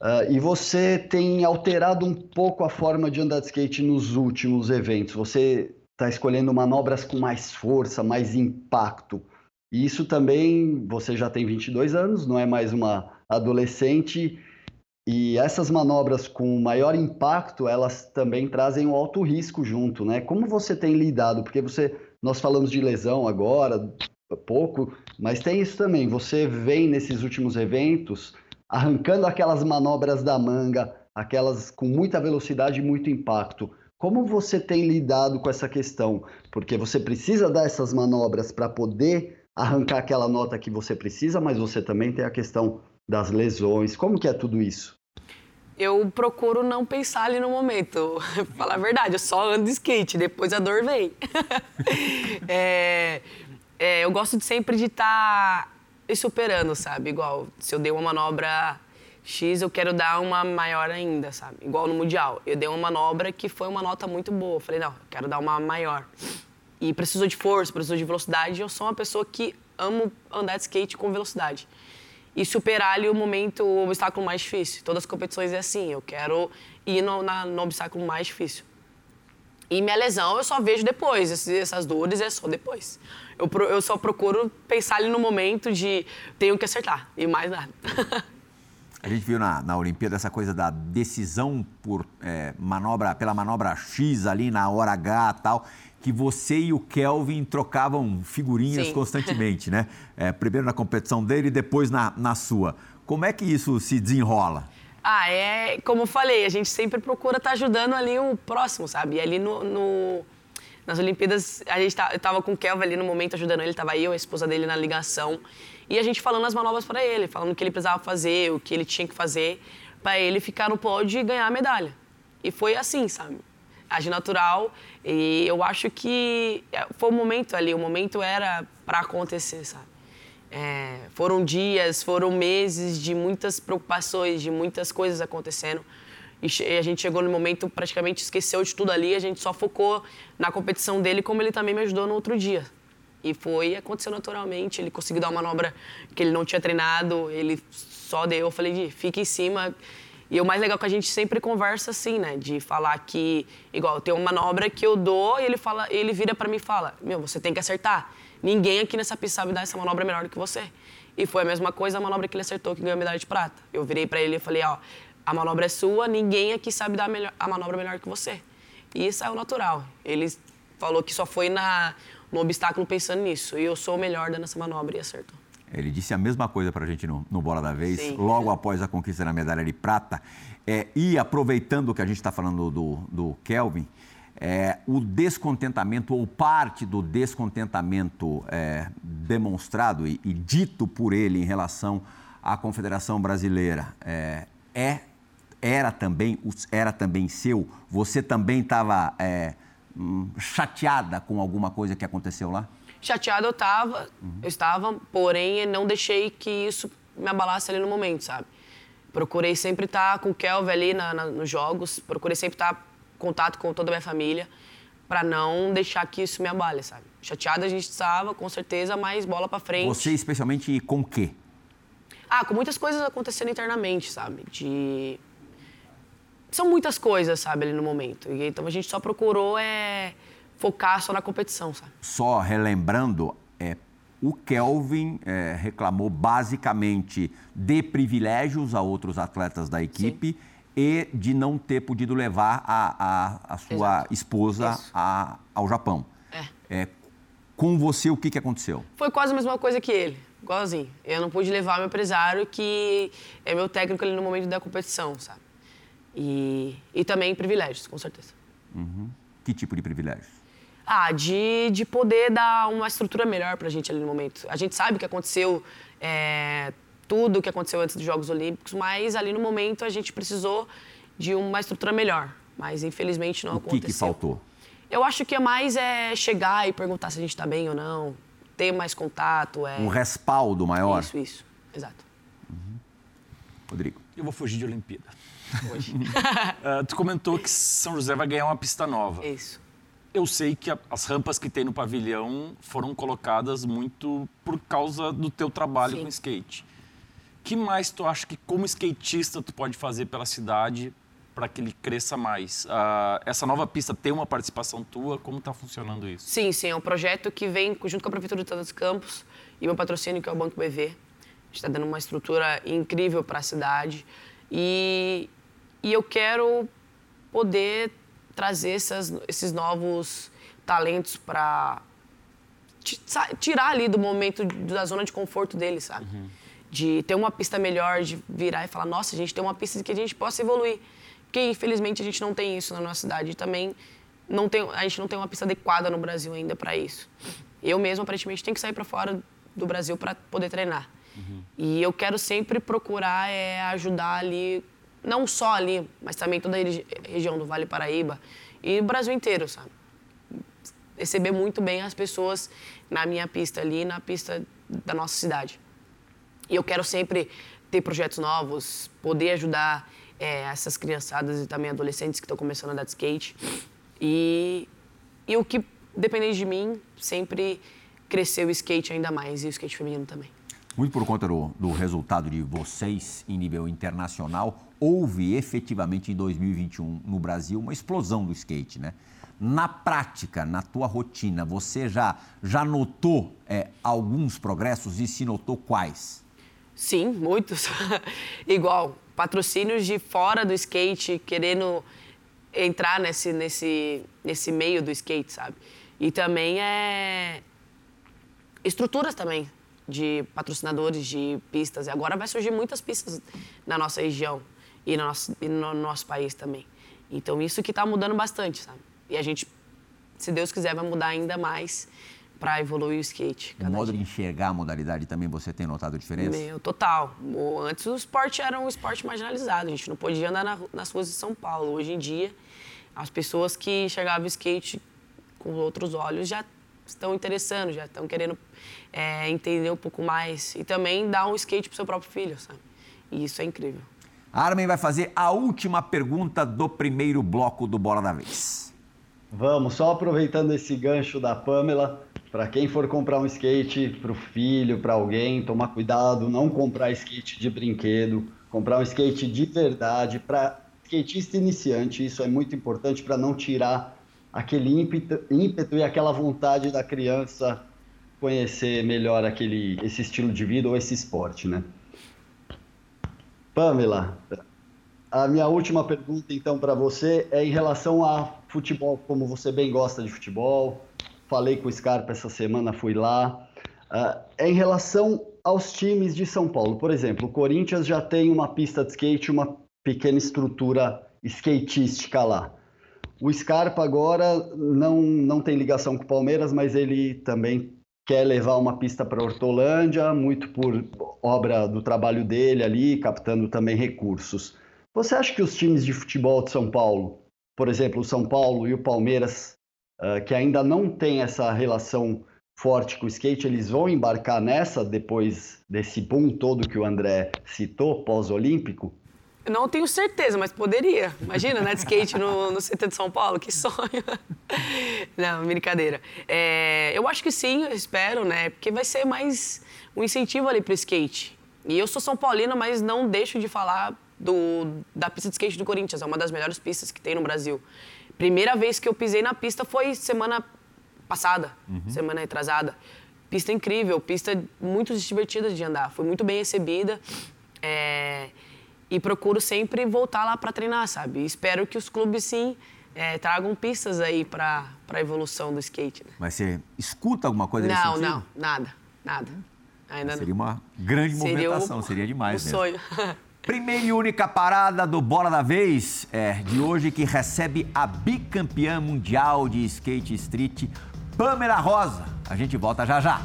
ah, e você tem alterado um pouco a forma de andar de skate nos últimos eventos. Você está escolhendo manobras com mais força, mais impacto. E isso também, você já tem 22 anos, não é mais uma adolescente. E essas manobras com maior impacto, elas também trazem um alto risco junto, né? Como você tem lidado? Porque você, nós falamos de lesão agora, pouco, mas tem isso também. Você vem nesses últimos eventos arrancando aquelas manobras da manga, aquelas com muita velocidade e muito impacto. Como você tem lidado com essa questão? Porque você precisa dar essas manobras para poder arrancar aquela nota que você precisa, mas você também tem a questão das lesões. Como que é tudo isso? Eu procuro não pensar ali no momento. Falar a verdade, eu só ando de skate, depois a dor vem. É, é, eu gosto de sempre de estar me superando, sabe? Igual, se eu dei uma manobra X, eu quero dar uma maior ainda, sabe? Igual no Mundial. Eu dei uma manobra que foi uma nota muito boa. Falei, não, eu quero dar uma maior. E precisou de força, precisou de velocidade. Eu sou uma pessoa que amo andar de skate com velocidade e superar ali o momento, o obstáculo mais difícil. Todas as competições é assim, eu quero ir no, na- no obstáculo mais difícil. E minha lesão eu só vejo depois, essas dores é só depois. Eu, eu só procuro pensar ali no momento de tenho que acertar, e mais nada. A gente viu na, na Olimpíada essa coisa da decisão por é, manobra, pela manobra X ali na hora H tal, que você e o Kelvin trocavam figurinhas Sim. constantemente, né? É, primeiro na competição dele e depois na, na sua. Como é que isso se desenrola? Ah, é como eu falei, a gente sempre procura estar ajudando ali o próximo, sabe? E ali no, no- nas Olimpíadas, a gente tá, eu tava com o Kelvin ali no momento ajudando ele, tava eu, a esposa dele na ligação, e a gente falando as manobras para ele, falando o que ele precisava fazer, o que ele tinha que fazer, para ele ficar no pódio e ganhar a medalha. E foi assim, sabe? Agir natural, e eu acho que é, foi o momento ali, o momento era para acontecer, sabe? É, foram dias, foram meses de muitas preocupações, de muitas coisas acontecendo. E a gente chegou no momento, praticamente esqueceu de tudo ali, a gente só focou na competição dele, como ele também me ajudou no outro dia. E foi, aconteceu naturalmente, ele conseguiu dar uma manobra que ele não tinha treinado, ele só deu, eu falei, fica em cima. E o mais legal é que a gente sempre conversa assim, né? De falar que, igual, tem uma manobra que eu dou e ele, fala, ele vira pra mim e fala, meu, você tem que acertar. Ninguém aqui nessa pista sabe dar essa manobra melhor do que você. E foi a mesma coisa a manobra que ele acertou, que ganhou a medalha de prata. Eu virei pra ele e falei, ó, a manobra é sua, ninguém aqui sabe dar a, melhor- a manobra melhor que você. e saiu natural. Ele falou que só foi na, no obstáculo pensando nisso. E eu sou o melhor dando essa manobra e acertou. Ele disse a mesma coisa para a gente no, no, Bola da Vez, Sim. logo após a conquista da medalha de prata. É, e aproveitando que a gente está falando do, do Kelvin, é, o descontentamento ou parte do descontentamento é, demonstrado e, e, dito por ele em relação à Confederação Brasileira é, é era também era também seu. Você também estava é, hum, chateada com alguma coisa que aconteceu lá? Chateada eu estava, uhum. eu estava, porém não deixei que isso me abalasse ali no momento, sabe? Procurei sempre estar com o Kelvin ali na, na, nos jogos, procurei sempre estar em contato com toda a minha família, para não deixar que isso me abale, sabe? Chateada a gente estava, com certeza, mas bola para frente. Você especialmente com o quê? Ah, com muitas coisas acontecendo internamente, sabe? De são muitas coisas, sabe, ali no momento. E, então a gente só procurou é, focar só na competição, sabe? Só relembrando, é, o Kelvin é, reclamou basicamente de privilégios a outros atletas da equipe Sim. e de não ter podido levar a, a, a sua Exato. esposa a, ao Japão. É. é. Com você, o que, que aconteceu? Foi quase a mesma coisa que ele, igualzinho. Eu não pude levar meu empresário, que é meu técnico ali no momento da competição, sabe? E, e também privilégios, com certeza. Uhum. Que tipo de privilégios? Ah, de, de poder dar uma estrutura melhor para a gente ali no momento. A gente sabe que aconteceu é, tudo o que aconteceu antes dos Jogos Olímpicos, mas ali no momento a gente precisou de uma estrutura melhor. Mas infelizmente não o aconteceu. O que, que faltou? Eu acho que é mais é chegar e perguntar se a gente está bem ou não, ter mais contato. É... Um respaldo maior? Isso, isso. Exato. Uhum. Rodrigo. Eu vou fugir de Olimpíada. uh, tu comentou que São José vai ganhar uma pista nova. Isso. Eu sei que a, as rampas que tem no pavilhão foram colocadas muito por causa do teu trabalho Sim. com skate. que mais tu acha que como skatista tu pode fazer pela cidade para que ele cresça mais? Uh, essa nova pista tem uma participação tua? Como está funcionando isso? Sim, sim. É um projeto que vem junto com a Prefeitura de Todos os Campos e meu patrocínio, que é o Banco BV. A gente está dando uma estrutura incrível para a cidade. E, e eu quero poder trazer essas, esses novos talentos para tirar ali do momento da zona de conforto deles, sabe? Uhum. De ter uma pista melhor, de virar e falar, nossa, a gente tem uma pista que a gente possa evoluir. Porque infelizmente a gente não tem isso na nossa cidade. E também não tem, a gente não tem uma pista adequada no Brasil ainda para isso. Eu mesmo aparentemente tenho que sair para fora do Brasil para poder treinar. Uhum. E eu quero sempre procurar é, ajudar ali não só ali, mas também toda a região do Vale Paraíba e o Brasil inteiro, sabe? Receber muito bem as pessoas na minha pista ali, na pista da nossa cidade. E eu quero sempre ter projetos novos, poder ajudar é, essas criançadas e também adolescentes que estão começando a andar de skate. E, e o que depender de mim, sempre crescer o skate ainda mais e o skate feminino também. Muito por conta do, do resultado de vocês em nível internacional, houve efetivamente em 2021 no Brasil uma explosão do skate, né? Na prática, na tua rotina, você já, já notou é, alguns progressos e se notou quais? Sim, muitos. Igual, patrocínios de fora do skate querendo entrar nesse, nesse, nesse meio do skate, sabe? E também é estruturas também de patrocinadores de pistas. E agora vai surgir muitas pistas na nossa região e no nosso, e no nosso país também. Então, isso que está mudando bastante, sabe? E a gente, se Deus quiser, vai mudar ainda mais para evoluir o skate. O modo dia. de enxergar a modalidade também você tem notado diferença? Meu, total. Antes o esporte era um esporte marginalizado, a gente não podia andar na, nas ruas de São Paulo. Hoje em dia, as pessoas que enxergavam o skate com outros olhos já estão interessando, já estão querendo é, entender um pouco mais e também dar um skate para seu próprio filho, sabe? E isso é incrível. Armin vai fazer a última pergunta do primeiro bloco do Bola da Vez. Vamos, só aproveitando esse gancho da Pamela, para quem for comprar um skate para o filho, para alguém, tomar cuidado, não comprar skate de brinquedo, comprar um skate de verdade para skatista iniciante. Isso é muito importante para não tirar aquele ímpeto, ímpeto, e aquela vontade da criança conhecer melhor aquele, esse estilo de vida ou esse esporte, né? Pamela, A minha última pergunta, então, para você é em relação a futebol, como você bem gosta de futebol. Falei com o Scarpa essa semana, fui lá. Uh, é em relação aos times de São Paulo. Por exemplo, o Corinthians já tem uma pista de skate, uma pequena estrutura skatística lá. O Scarpa agora não, não tem ligação com o Palmeiras, mas ele também quer levar uma pista para Hortolândia, muito por obra do trabalho dele ali, captando também recursos. Você acha que os times de futebol de São Paulo, por exemplo, o São Paulo e o Palmeiras, uh, que ainda não tem essa relação forte com o skate, eles vão embarcar nessa depois desse boom todo que o André citou, pós-olímpico? Não tenho certeza, mas poderia. Imagina, né, de skate no, no CT de São Paulo, que sonho. Não, brincadeira. É, eu acho que sim, eu espero, né, porque vai ser mais um incentivo ali para o skate. E eu sou São Paulino, mas não deixo de falar do, da pista de skate do Corinthians. É uma das melhores pistas que tem no Brasil. Primeira vez que eu pisei na pista foi semana passada, uhum. semana retrasada. Pista incrível, pista muito divertida de andar. Foi muito bem recebida. É, e procuro sempre voltar lá para treinar, sabe? E espero que os clubes, sim, é, tragam pistas aí para a evolução do skate. Né? Mas você escuta alguma coisa não, nesse sentido? Não, nada, nada. Ainda seria não. uma grande seria movimentação, o, seria demais um mesmo. sonho. Primeira e única parada do Bola da Vez é de hoje que recebe a bicampeã mundial de skate street, Pamela Rosa. A gente volta já já.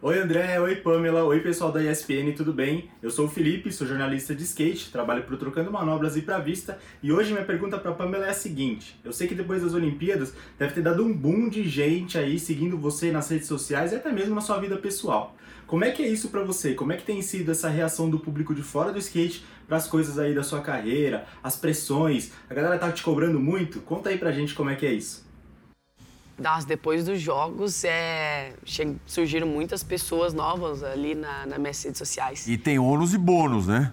Oi André, oi Pamela, oi pessoal da ESPN, tudo bem? Eu sou o Felipe, sou jornalista de skate, trabalho para Trocando Manobras e para Vista e hoje minha pergunta para Pamela é a seguinte: eu sei que depois das Olimpíadas deve ter dado um boom de gente aí seguindo você nas redes sociais e até mesmo na sua vida pessoal. Como é que é isso para você? Como é que tem sido essa reação do público de fora do skate para as coisas aí da sua carreira, as pressões? A galera tá te cobrando muito? Conta aí pra gente como é que é isso. Das, depois dos jogos, é, surgiram muitas pessoas novas ali na, nas minhas redes sociais. E tem ônus e bônus, né?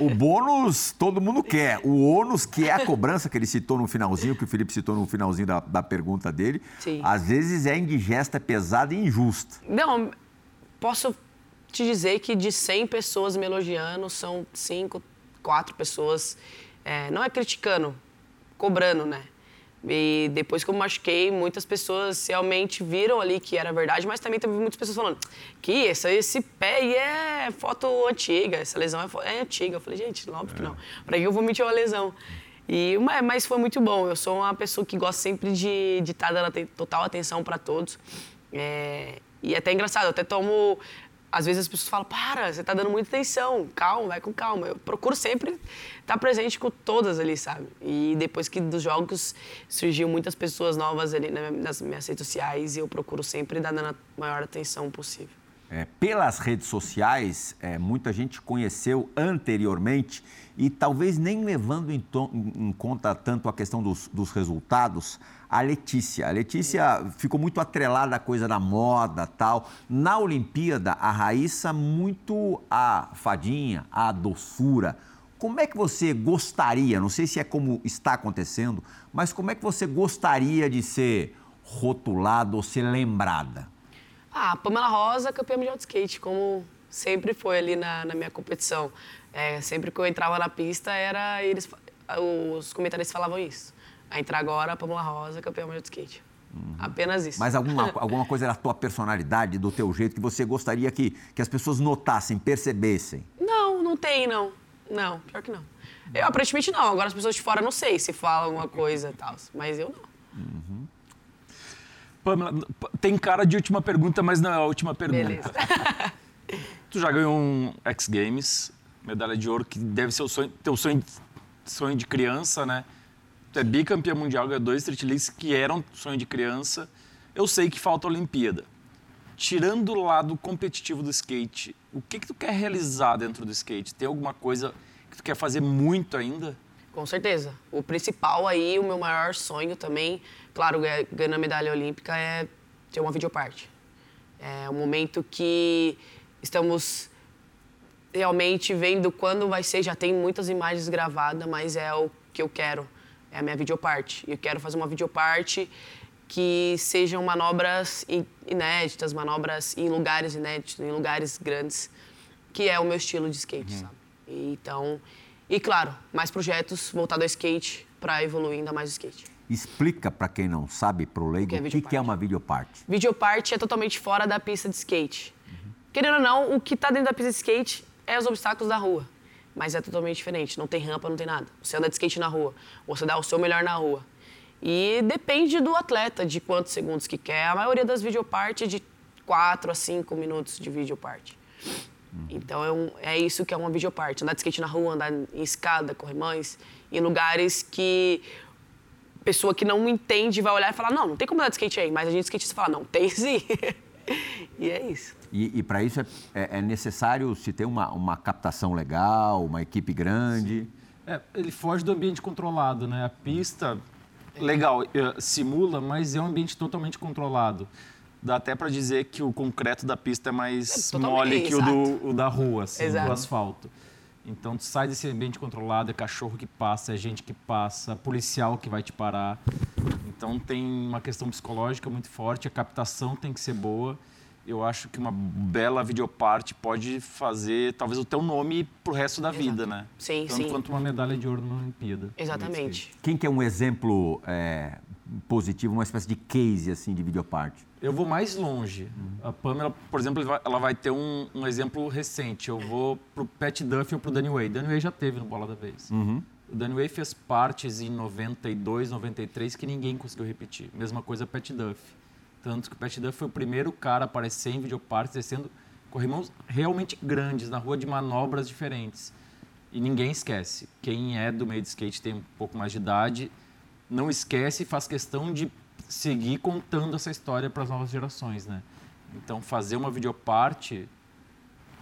O, o, bônus todo mundo quer. O ônus, que é a cobrança que ele citou no finalzinho, que o Felipe citou no finalzinho da, da pergunta dele, Sim. às vezes é indigesta, é pesada e injusta. Não, posso te dizer que de 100 pessoas me elogiando, são 5, 4 pessoas, é, não é criticando, cobrando, né? E depois que eu machuquei, muitas pessoas realmente viram ali que era verdade, mas também teve muitas pessoas falando que esse, esse pé aí é foto antiga, essa lesão é, é antiga. Eu falei, gente, óbvio é. que não. Pra que eu vou mentir uma lesão? E, mas foi muito bom. Eu sou uma pessoa que gosta sempre de estar tá dando total atenção para todos. É, e é até engraçado, eu até tomo às vezes as pessoas falam, para, você está dando muita atenção, calma, vai com calma. Eu procuro sempre estar tá presente com todas ali, sabe? E depois que dos jogos surgiu muitas pessoas novas ali nas minhas redes sociais e eu procuro sempre dar a maior atenção possível. É, pelas redes sociais, é, muita gente conheceu anteriormente e talvez nem levando em, em conta tanto a questão dos, dos, resultados, a Letícia. A Letícia ficou muito atrelada à coisa da moda tal. Na Olimpíada, a Raíssa muito a fadinha, a doçura. Como é que você gostaria, não sei se é como está acontecendo, mas como é que você gostaria de ser rotulada ou ser lembrada? Ah, Pamela Rosa, campeã mundial de skate, como sempre foi ali na, na minha competição. É, sempre que eu entrava na pista, era eles, os comentaristas falavam isso. A entrar agora, Pamela Rosa, campeã mundial de skate. Uhum. Apenas isso. Mas alguma, alguma coisa da tua personalidade, do teu jeito, que você gostaria que, que as pessoas notassem, percebessem? Não, não tem, não. Não, pior que não. Eu, aparentemente, não. Agora, as pessoas de fora, não sei se falam alguma coisa e tal. Mas eu não. Uhum. Pamela, tem cara de última pergunta, mas não é a última pergunta. Beleza. tu já ganhou um X Games, medalha de ouro, que deve ser o sonho, teu sonho, sonho de criança, né? É bicampeão mundial, ganhou dois Street Leagues que eram sonho de criança. Eu sei que falta a Olimpíada. Tirando o lado competitivo do skate, o que, que tu quer realizar dentro do skate? Tem alguma coisa que tu quer fazer muito ainda? Com certeza. O principal aí, o meu maior sonho também, claro, ganhando a medalha olímpica, é ter uma videoparte. É um momento que estamos realmente vendo quando vai ser, já tem muitas imagens gravadas, mas é o que eu quero, é a minha videoparte. E eu quero fazer uma videoparte que sejam manobras in- inéditas, manobras em lugares inéditos, em lugares grandes, que é o meu estilo de skate, sabe? E, então, e claro, mais projetos voltados ao skate para evoluir ainda mais o skate. Explica para quem não sabe, pro leigo, que é o que, que é uma videoparte. Videoparte é totalmente fora da pista de skate. Querendo ou não, o que está dentro da pista de skate é os obstáculos da rua. Mas é totalmente diferente. Não tem rampa, não tem nada. Você anda de skate na rua. Você dá o seu melhor na rua. E depende do atleta, de quantos segundos que quer. A maioria das videopartes é de 4 a 5 minutos de videoparte. Então é, um- é isso que é uma videoparte. Andar de skate na rua, andar em escada, corrimães, em lugares que pessoa que não entende vai olhar e falar, não, não tem como andar de skate aí. Mas a gente skatista fala, não, tem sim. e é isso. E, e para isso é, é- é necessário se ter uma, uma captação legal, uma equipe grande. É, ele foge do ambiente controlado, né? A pista, legal, eh, simula, mas é um ambiente totalmente controlado. Dá até para dizer que o concreto da pista é mais É, mole que o, do, o da rua, assim, Exato. do asfalto. Então, tu sai desse ambiente controlado, é cachorro que passa, é gente que passa, policial que vai te parar. Então, tem uma questão psicológica muito forte, a captação tem que ser boa. Eu acho que uma bela videoparte pode fazer, talvez, o teu nome pro resto da vida, né? Sim, Tanto sim. quanto uma medalha de ouro numa Olimpíada. Exatamente. Quem que é um exemplo é, positivo, uma espécie de case assim de videoparte? Eu vou mais longe. A Pamela, por exemplo, ela vai- ter um, um exemplo recente. Eu vou pro Pat Duffy ou pro Danny Way. Danny Way já teve no Bola da Vez. O Danny Way fez partes em 92, 93 que ninguém conseguiu repetir. Mesma coisa Pat Duffy. Tanto que o Pat Duffy foi o primeiro cara a aparecer em videopartes descendo corrimãos realmente grandes, na rua de manobras diferentes. E ninguém esquece. Quem é do meio de skate tem um pouco mais de idade, não esquece e faz questão de seguir contando essa história para as novas gerações, né? Então, fazer uma videoparte...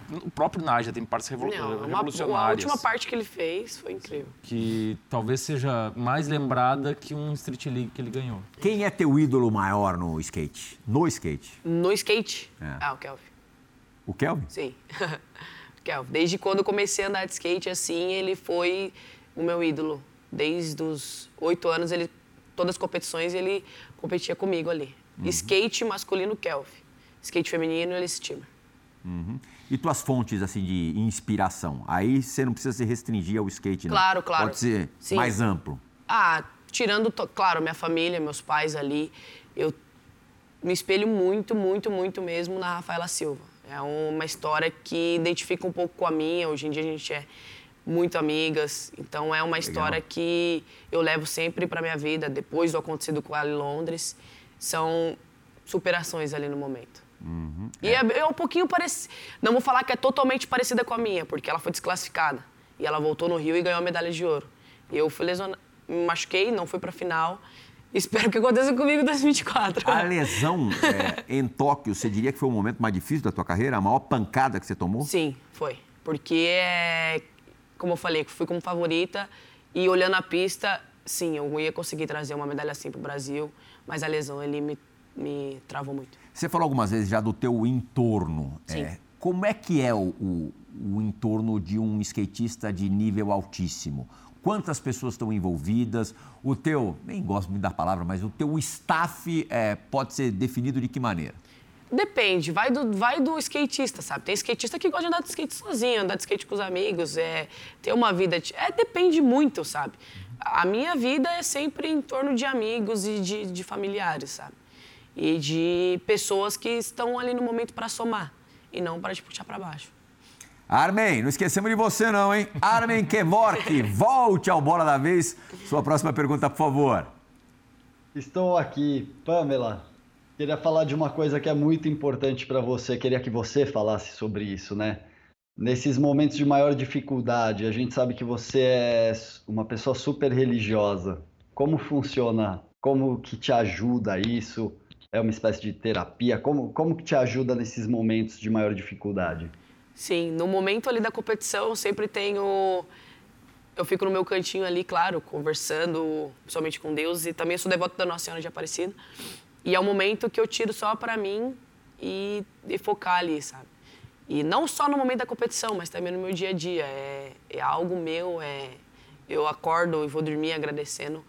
O próprio Naja tem partes revolu Não, uma, revolucionárias a última parte que ele fez foi incrível. que talvez seja mais lembrada que um Street League que ele ganhou. Quem é teu ídolo maior no skate? No skate? No skate, É. ah, o Kelvin. O Kelvin? Sim. Kelvin. Desde quando eu comecei a andar de skate assim, ele foi o meu ídolo. Desde os oito anos, ele, todas as competições, ele competia comigo ali. Skate masculino, Kelvin. Skate feminino, ele Steamer. Uhum. E tuas fontes assim de inspiração? Aí você não precisa se restringir ao skate, não. Claro, claro. Pode ser Sim. mais amplo. Ah, tirando, claro, minha família, meus pais ali, eu me espelho muito, muito, muito mesmo na Rafaela Silva. É uma história que identifica um pouco com a minha. Hoje em dia a gente é muito amigas, então é uma história que eu levo sempre para minha vida. Depois do acontecido com ela em Londres, são superações ali no momento. E é, é um pouquinho parecida. Não vou falar que é totalmente parecida com a minha, porque ela foi desclassificada. E ela voltou no Rio e ganhou a medalha de ouro. Eu fui lesionada, me machuquei, não fui pra final. Espero que aconteça comigo em 2024. A lesão é, em Tóquio, você diria que foi o momento mais difícil da tua carreira? A maior pancada que você tomou? Sim, foi. Porque, é, como eu falei, fui como favorita e olhando a pista, sim, eu ia conseguir trazer uma medalha assim pro Brasil, mas a lesão ele me, me travou muito. Você falou algumas vezes já do teu entorno. Sim. É, como é que é o, o- o entorno de um skatista de nível altíssimo? Quantas pessoas estão envolvidas? O teu, nem gosto muito da palavra, mas o teu staff é, pode ser definido de que maneira? Depende, vai do, vai do skatista, sabe? Tem skatista que gosta de andar de skate sozinho, andar de skate com os amigos, é, ter uma vida. de- É, depende muito, sabe? A minha vida é sempre em torno de amigos e de, de familiares, sabe? E de pessoas que estão ali no momento para somar e não para te puxar para baixo. Armin, não esquecemos de você não, hein? Armin Kevork, volte ao Bola da Vez. Sua próxima pergunta, por favor. Estou aqui, Pamela. Queria falar de uma coisa que é muito importante para você. Queria que você falasse sobre isso, né? Nesses momentos de maior dificuldade, a gente sabe que você é uma pessoa super religiosa. Como funciona? Como que te ajuda isso? É uma espécie de terapia? Como, como que te ajuda nesses momentos de maior dificuldade? Sim, no momento ali da competição, eu sempre tenho. Eu fico no meu cantinho ali, claro, conversando, principalmente com Deus, e também sou devoto da Nossa Senhora de Aparecida. E é um momento que eu tiro só para mim e, e focar ali, sabe? E não só no momento da competição, mas também no meu dia a dia. É, é algo meu, é, eu acordo e vou dormir agradecendo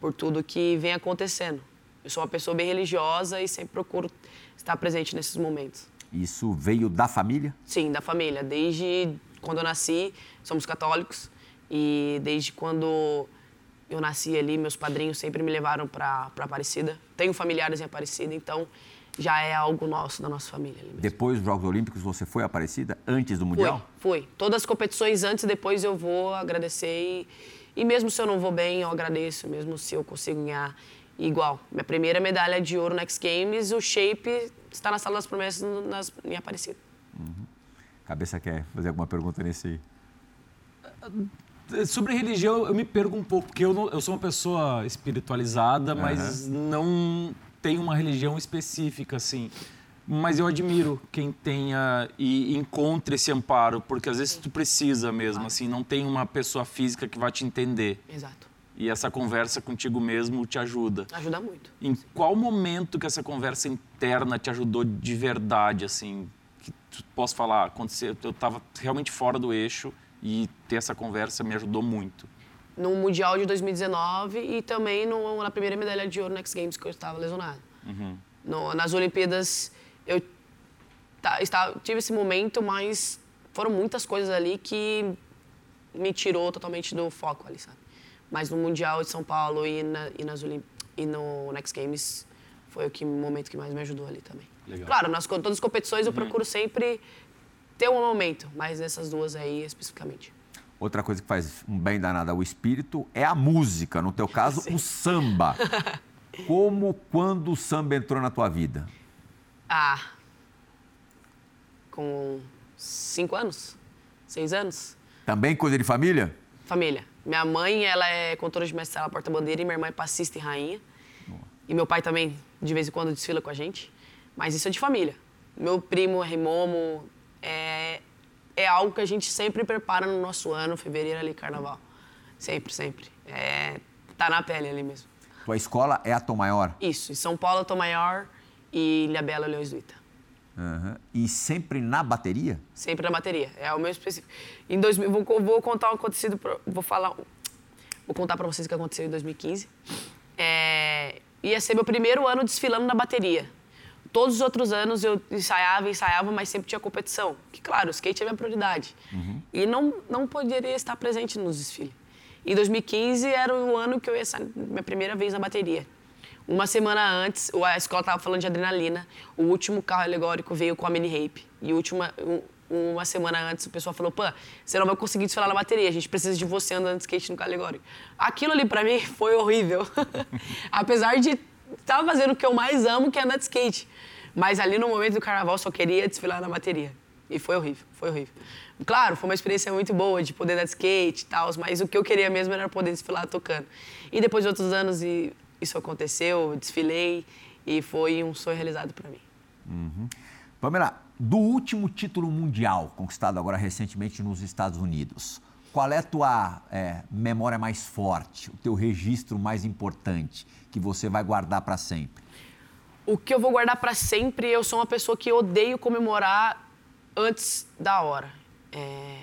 por tudo que vem acontecendo. Eu sou uma pessoa bem religiosa e sempre procuro estar presente nesses momentos. Isso veio da família? Sim, da família. Desde quando eu nasci, somos católicos. E desde quando eu nasci ali, meus padrinhos sempre me levaram para Aparecida. Tenho familiares em Aparecida, então já é algo nosso, da nossa família. Depois dos Jogos Olímpicos, você foi a Aparecida antes do Mundial? Fui, fui. Todas as competições antes e depois eu vou agradecer. E, e mesmo se eu não vou bem, eu agradeço. Mesmo se eu consigo ganhar igual. Minha primeira medalha de ouro no X Games, o shape está na sala das promessas nas, em Aparecida. Uhum. Cabeça quer fazer alguma pergunta nesse aí? Sobre religião, eu me pergunto um pouco, porque eu, não, eu sou uma pessoa espiritualizada, uhum. mas não tenho uma religião específica, assim. Mas eu admiro quem tenha e encontre esse amparo, porque às vezes tu precisa mesmo, assim, não tem uma pessoa física que vai te entender. Exato. E essa conversa contigo mesmo te ajuda. Ajuda muito. Em sim. qual momento que essa conversa interna te ajudou de verdade, assim? Que tu posso falar, aconteceu, eu estava realmente fora do eixo e ter essa conversa me ajudou muito. No Mundial de 2019 e também no, na primeira medalha de ouro no X Games que eu estava lesionado. Uhum. No, nas Olimpíadas eu tá, estava, tive esse momento, mas foram muitas coisas ali que me tirou totalmente do foco ali, sabe? Mas no Mundial de São Paulo e, na, e, nas Olimp... e no Next Games foi o que, momento que mais me ajudou ali também. Legal. Claro, nas todas as competições eu uhum. procuro sempre ter um momento, mas nessas duas aí especificamente. Outra coisa que faz um bem danado ao espírito é a música, no teu caso, Sim. o samba. Como, quando o samba entrou na tua vida? Ah, com cinco anos, seis anos. Também coisa de família? Família. Minha mãe, ela é contora de mestre ela porta-bandeira e minha irmã é passista e rainha. E meu pai também, de vez em quando, desfila com a gente. Mas isso é de família. Meu primo, Rimomo, é, é algo que a gente sempre prepara no nosso ano, fevereiro ali, carnaval. Sempre, sempre. É, tá na pele ali mesmo. Tua escola é a Tom Maior? Isso, em São Paulo, Tom Maior e Ilha Bela, Leões do Ita. Uhum. E sempre na bateria? Sempre na bateria. É o meu específico. Em 2000, vou, vou contar um acontecido, vou falar, vou contar para vocês o que aconteceu em 2015. É, ia ser meu primeiro ano desfilando na bateria. Todos os outros anos eu ensaiava, ensaiava, mas sempre tinha competição. Que claro, o skate é minha prioridade. Uhum. E não não poderia estar presente nos desfiles. Em 2015 era o ano que eu ia sair minha primeira vez na bateria. Uma semana antes, a escola estava falando de adrenalina. O último carro alegórico veio com a mini rape. E última, um, uma semana antes, o pessoal falou: pô, você não vai conseguir desfilar na bateria, a gente precisa de você andando de skate no carro alegórico. Aquilo ali para mim foi horrível. Apesar de estar fazendo o que eu mais amo, que é andar de skate. Mas ali no momento do carnaval só queria desfilar na bateria. E foi horrível, foi horrível. Claro, foi uma experiência muito boa de poder dar skate e tal, mas o que eu queria mesmo era poder desfilar tocando. E depois de outros anos e isso aconteceu, desfilei e foi um sonho realizado para mim. Uhum. Pamela, do último título mundial conquistado agora recentemente nos Estados Unidos, qual é a tua é, memória mais forte, o teu registro mais importante que você vai guardar para sempre? O que eu vou guardar para sempre, eu sou uma pessoa que odeio comemorar antes da hora. É,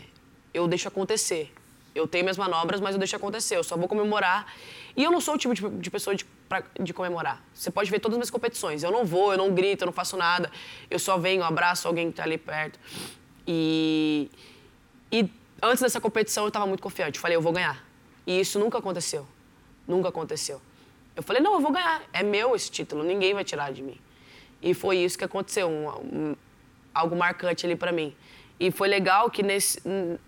eu deixo acontecer. Eu tenho minhas manobras, mas eu deixo acontecer. Eu só vou comemorar e eu não sou o tipo de, de pessoa de, pra, de comemorar. Você pode ver todas as minhas competições. Eu não vou, eu não grito, eu não faço nada. Eu só venho, abraço alguém que está ali perto. E, e antes dessa competição eu estava muito confiante. Falei, eu vou ganhar. E isso nunca aconteceu. Nunca aconteceu. Eu falei, não, eu vou ganhar. É meu esse título, ninguém vai tirar de mim. E foi isso que aconteceu, um, um, algo marcante ali para mim. E foi legal que nesse,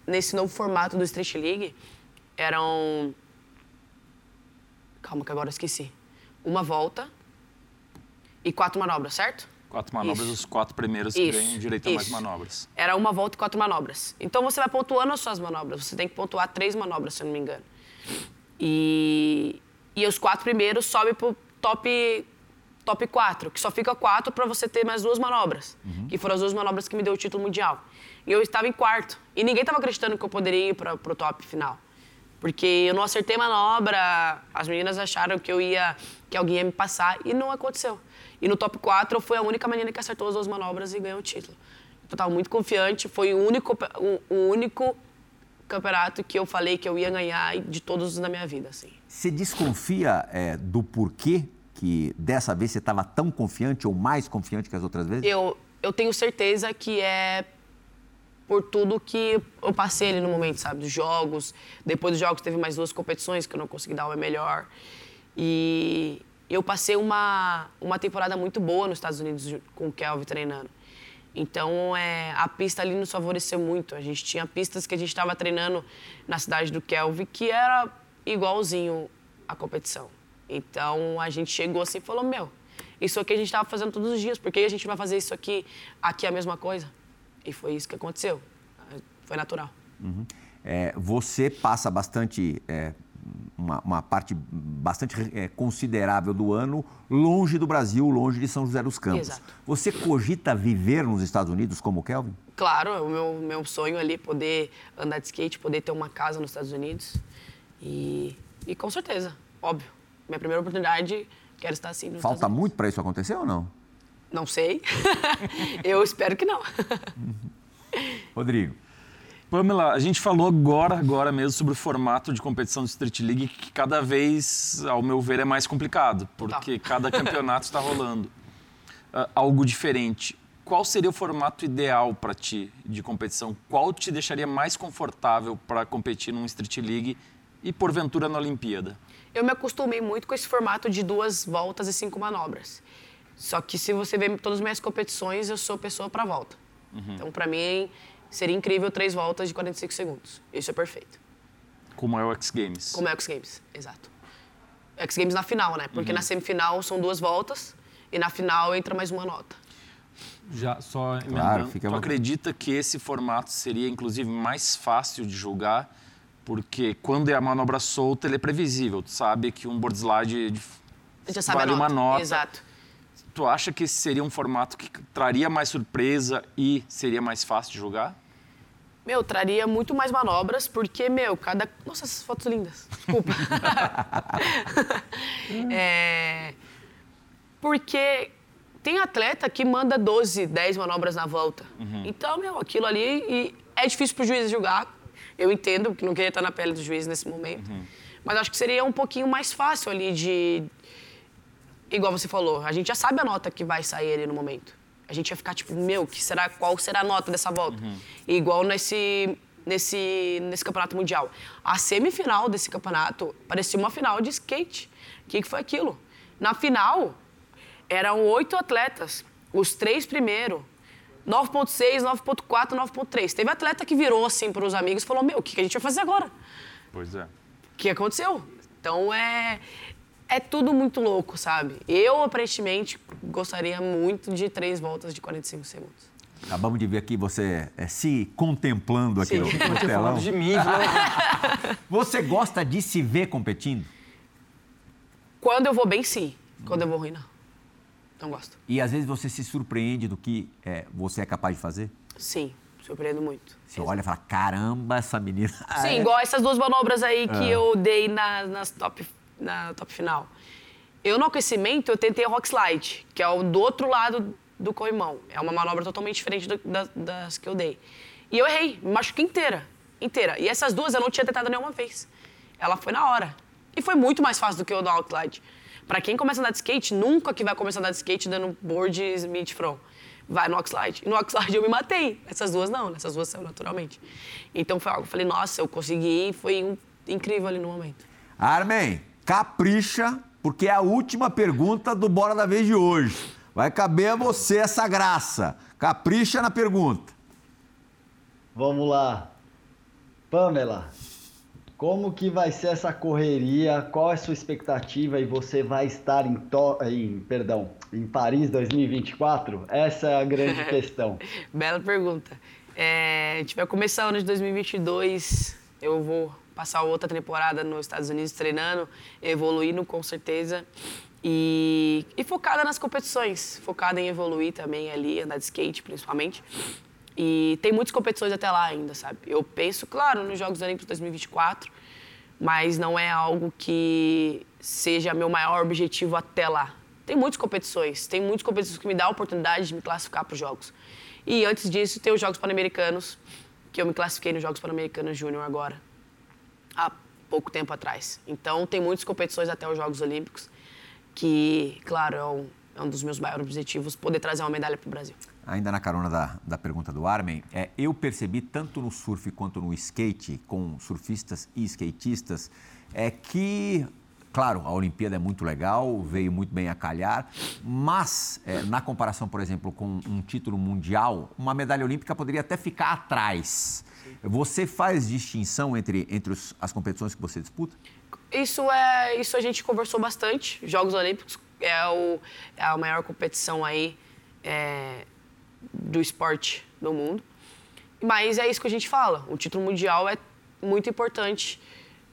nesse novo formato do Street League eram Calma que agora eu esqueci. Uma volta e quatro manobras, certo? Quatro manobras, Isso. os quatro primeiros que ganham direito a mais manobras. Era uma volta e quatro manobras. Então você vai pontuando as suas manobras. Você tem que pontuar três manobras, se eu não me engano. E, e os quatro primeiros sobem pro top top 4, que só fica quatro para você ter mais duas manobras, uhum. que foram as duas manobras que me deu o título mundial. E eu estava em quarto. E ninguém estava acreditando que eu poderia ir para o top final. Porque eu não acertei manobra, as meninas acharam que eu ia que alguém ia me passar e não aconteceu. E no top 4 eu fui a única menina que acertou as duas manobras e ganhou o título. Então, eu estava muito confiante, foi o único o, o, único campeonato que eu falei que eu ia ganhar de todos na minha vida, assim. Você desconfia é, do porquê que dessa vez você estava tão confiante ou mais confiante que as outras vezes? Eu, eu tenho certeza que é por tudo que eu passei ali no momento, sabe? Dos jogos. Depois dos jogos teve mais duas competições que eu não consegui dar o melhor. E eu passei uma, uma temporada muito boa nos Estados Unidos com o Kelvin treinando. Então, é, a pista ali nos favoreceu muito. A gente tinha pistas que a gente estava treinando na cidade do Kelvin que era igualzinho à competição. Então, a gente chegou assim e falou, meu, isso aqui a gente estava fazendo todos os dias, por que a gente vai fazer isso aqui, aqui é a mesma coisa? E foi isso que aconteceu. Foi natural. Uhum. É, você passa bastante, é, uma, uma, parte bastante é, considerável do ano longe do Brasil, longe de São José dos Campos. Exato. Você cogita viver nos Estados Unidos como Kelvin? Claro, é o meu, meu sonho ali poder andar de skate, poder ter uma casa nos Estados Unidos. E, e com certeza, óbvio. Minha primeira oportunidade, quero estar assim nos Falta muito para isso acontecer ou não? Não sei. Eu espero que não. Rodrigo. Pamela, a gente falou agora, agora mesmo sobre o formato de competição do Street League, que cada vez, ao meu ver, é mais complicado, porque tá. cada campeonato está rolando uh, algo diferente. Qual seria o formato ideal para ti de competição? Qual te deixaria mais confortável para competir num Street League e, porventura, na Olimpíada? Eu me acostumei muito com esse formato de duas voltas e cinco manobras. Só que se você ver todas as minhas competições, eu sou pessoa para volta. Uhum. Então, para mim, seria incrível três voltas de 45 segundos. Isso é perfeito. Como é o X Games. Como é o X Games, exato. X Games na final, né? Porque uhum. na semifinal são duas voltas e na final entra mais uma nota. Já só claro, fica tu acredita que esse formato seria inclusive mais fácil de julgar? Porque quando é a manobra solta, ele é previsível. Tu sabe que um board slide já sabe vale uma nota. Exato. Tu acha que esse seria um formato que traria mais surpresa e seria mais fácil de jogar? Meu, traria muito mais manobras, porque, meu, cada. Nossa, essas fotos lindas. Desculpa. é... Porque tem atleta que manda 12, 10 manobras na volta. Uhum. Então, meu, aquilo ali. é difícil para o juiz julgar. Eu entendo que não queria estar na pele do juiz nesse momento. Uhum. Mas acho que seria um pouquinho mais fácil ali de, igual você falou, a gente já sabe a nota que vai sair ali no momento. A gente ia ficar tipo, meu, que será, qual será a nota dessa volta? Uhum. igual nesse, nesse, nesse campeonato mundial. A semifinal desse campeonato parecia uma final de skate. O que, que foi aquilo? Na final, eram oito atletas. Os três primeiros 9.6, 9.4, 9.3. Teve atleta que virou assim para os amigos e falou: Meu, o que a gente vai fazer agora? Pois é. O que aconteceu? Então é, é tudo muito louco, sabe? Eu, aparentemente, gostaria muito de três voltas de 45 segundos. Acabamos de ver aqui você é, se contemplando aqui Sim. no, no telão. de mim? Você gosta de se ver competindo? Quando eu vou bem, sim. Quando eu vou ruim, não. Não gosto. E às vezes você se surpreende do que é, você é capaz de fazer? Sim, surpreendo muito. Você Exato. olha e fala, caramba, essa menina... Sim, igual essas duas manobras aí que é. eu dei na, nas top na top final. Eu, no aquecimento, eu tentei a rock slide, que é o do outro lado do corrimão. É uma manobra totalmente diferente do, da, das que eu dei. E eu errei, me machuquei inteira, inteira. E essas duas eu não tinha tentado nenhuma vez. Ela foi na hora. E foi muito mais fácil do que o do rock slide. Pra quem começa a andar de skate, nunca que vai começar a andar de skate dando board mid front. Vai no slide. E no slide eu me matei. Essas duas não, essas duas saiu naturalmente. Então foi algo, eu falei, nossa, eu consegui, foi um, incrível ali no momento. Armin, capricha, porque é a última pergunta do Bora da Vez de hoje. Vai caber a você essa graça. Capricha na pergunta. Vamos lá. Pamela, como que vai ser essa correria? Qual é a sua expectativa? E você vai estar em, to... em, perdão, em Paris 2024? Essa é a grande questão. Bela pergunta. É, a gente vai começar o ano de 2022. Eu vou passar outra temporada nos Estados Unidos treinando, evoluindo com certeza. E, e focada nas competições, focada em evoluir também ali, andar de skate principalmente. E tem muitas competições até lá ainda, sabe? Eu penso, claro, nos Jogos Olímpicos 2024, mas não é algo que seja meu maior objetivo até lá. Tem muitas competições, tem muitas competições que me dão a oportunidade de me classificar para os Jogos. E antes disso, tem os Jogos Pan-Americanos, que eu me classifiquei nos Jogos Pan-Americanos Júnior agora há pouco tempo atrás. Então, tem muitas competições até os Jogos Olímpicos. que, claro, é um, é um dos meus maiores objetivos, poder trazer uma medalha para o Brasil. Ainda na carona da, da pergunta do Armin, é, eu percebi tanto no surf quanto no skate, com surfistas e skatistas, é que Claro, a Olimpíada é muito legal, veio muito bem a calhar, mas é, na comparação, por exemplo, com um título mundial, uma medalha olímpica poderia até ficar atrás. Você faz distinção entre, entre os, as competições que você disputa? Isso é, isso a gente conversou bastante. Jogos Olímpicos é, o, é a maior competição aí é, do esporte no mundo. Mas é isso que a gente fala. O título mundial é muito importante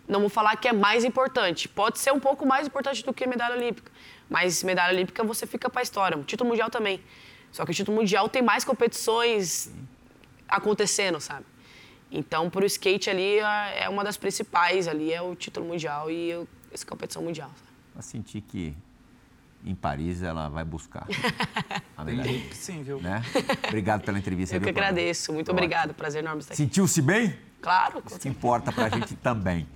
não vou falar que é mais importante. Pode ser um pouco mais importante do que medalha olímpica. Mas medalha olímpica você fica para a história. O título mundial também. Só que o título mundial tem mais competições acontecendo, sabe? Então, para o skate ali é uma das principais ali é o título mundial e essa competição mundial. Sabe? Eu senti que em Paris ela vai buscar a medalha. Sim, viu? Né? Obrigado pela entrevista. Eu que agradeço. Muito obrigado. Prazer enorme estar aqui. Sentiu-se bem? Claro. Isso que importa pra gente também.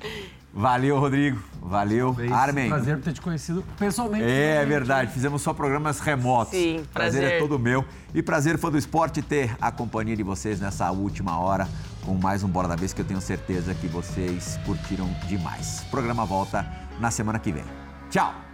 Valeu, Rodrigo. Valeu. Beijo. Armin. Prazer ter te conhecido pessoalmente. É, é verdade. Fizemos só programas remotos. Sim, prazer. Prazer é todo meu. E prazer foi do esporte ter a companhia de vocês nessa última hora com mais um Bora da Vez que eu tenho certeza que vocês curtiram demais. O programa volta na semana que vem. Tchau!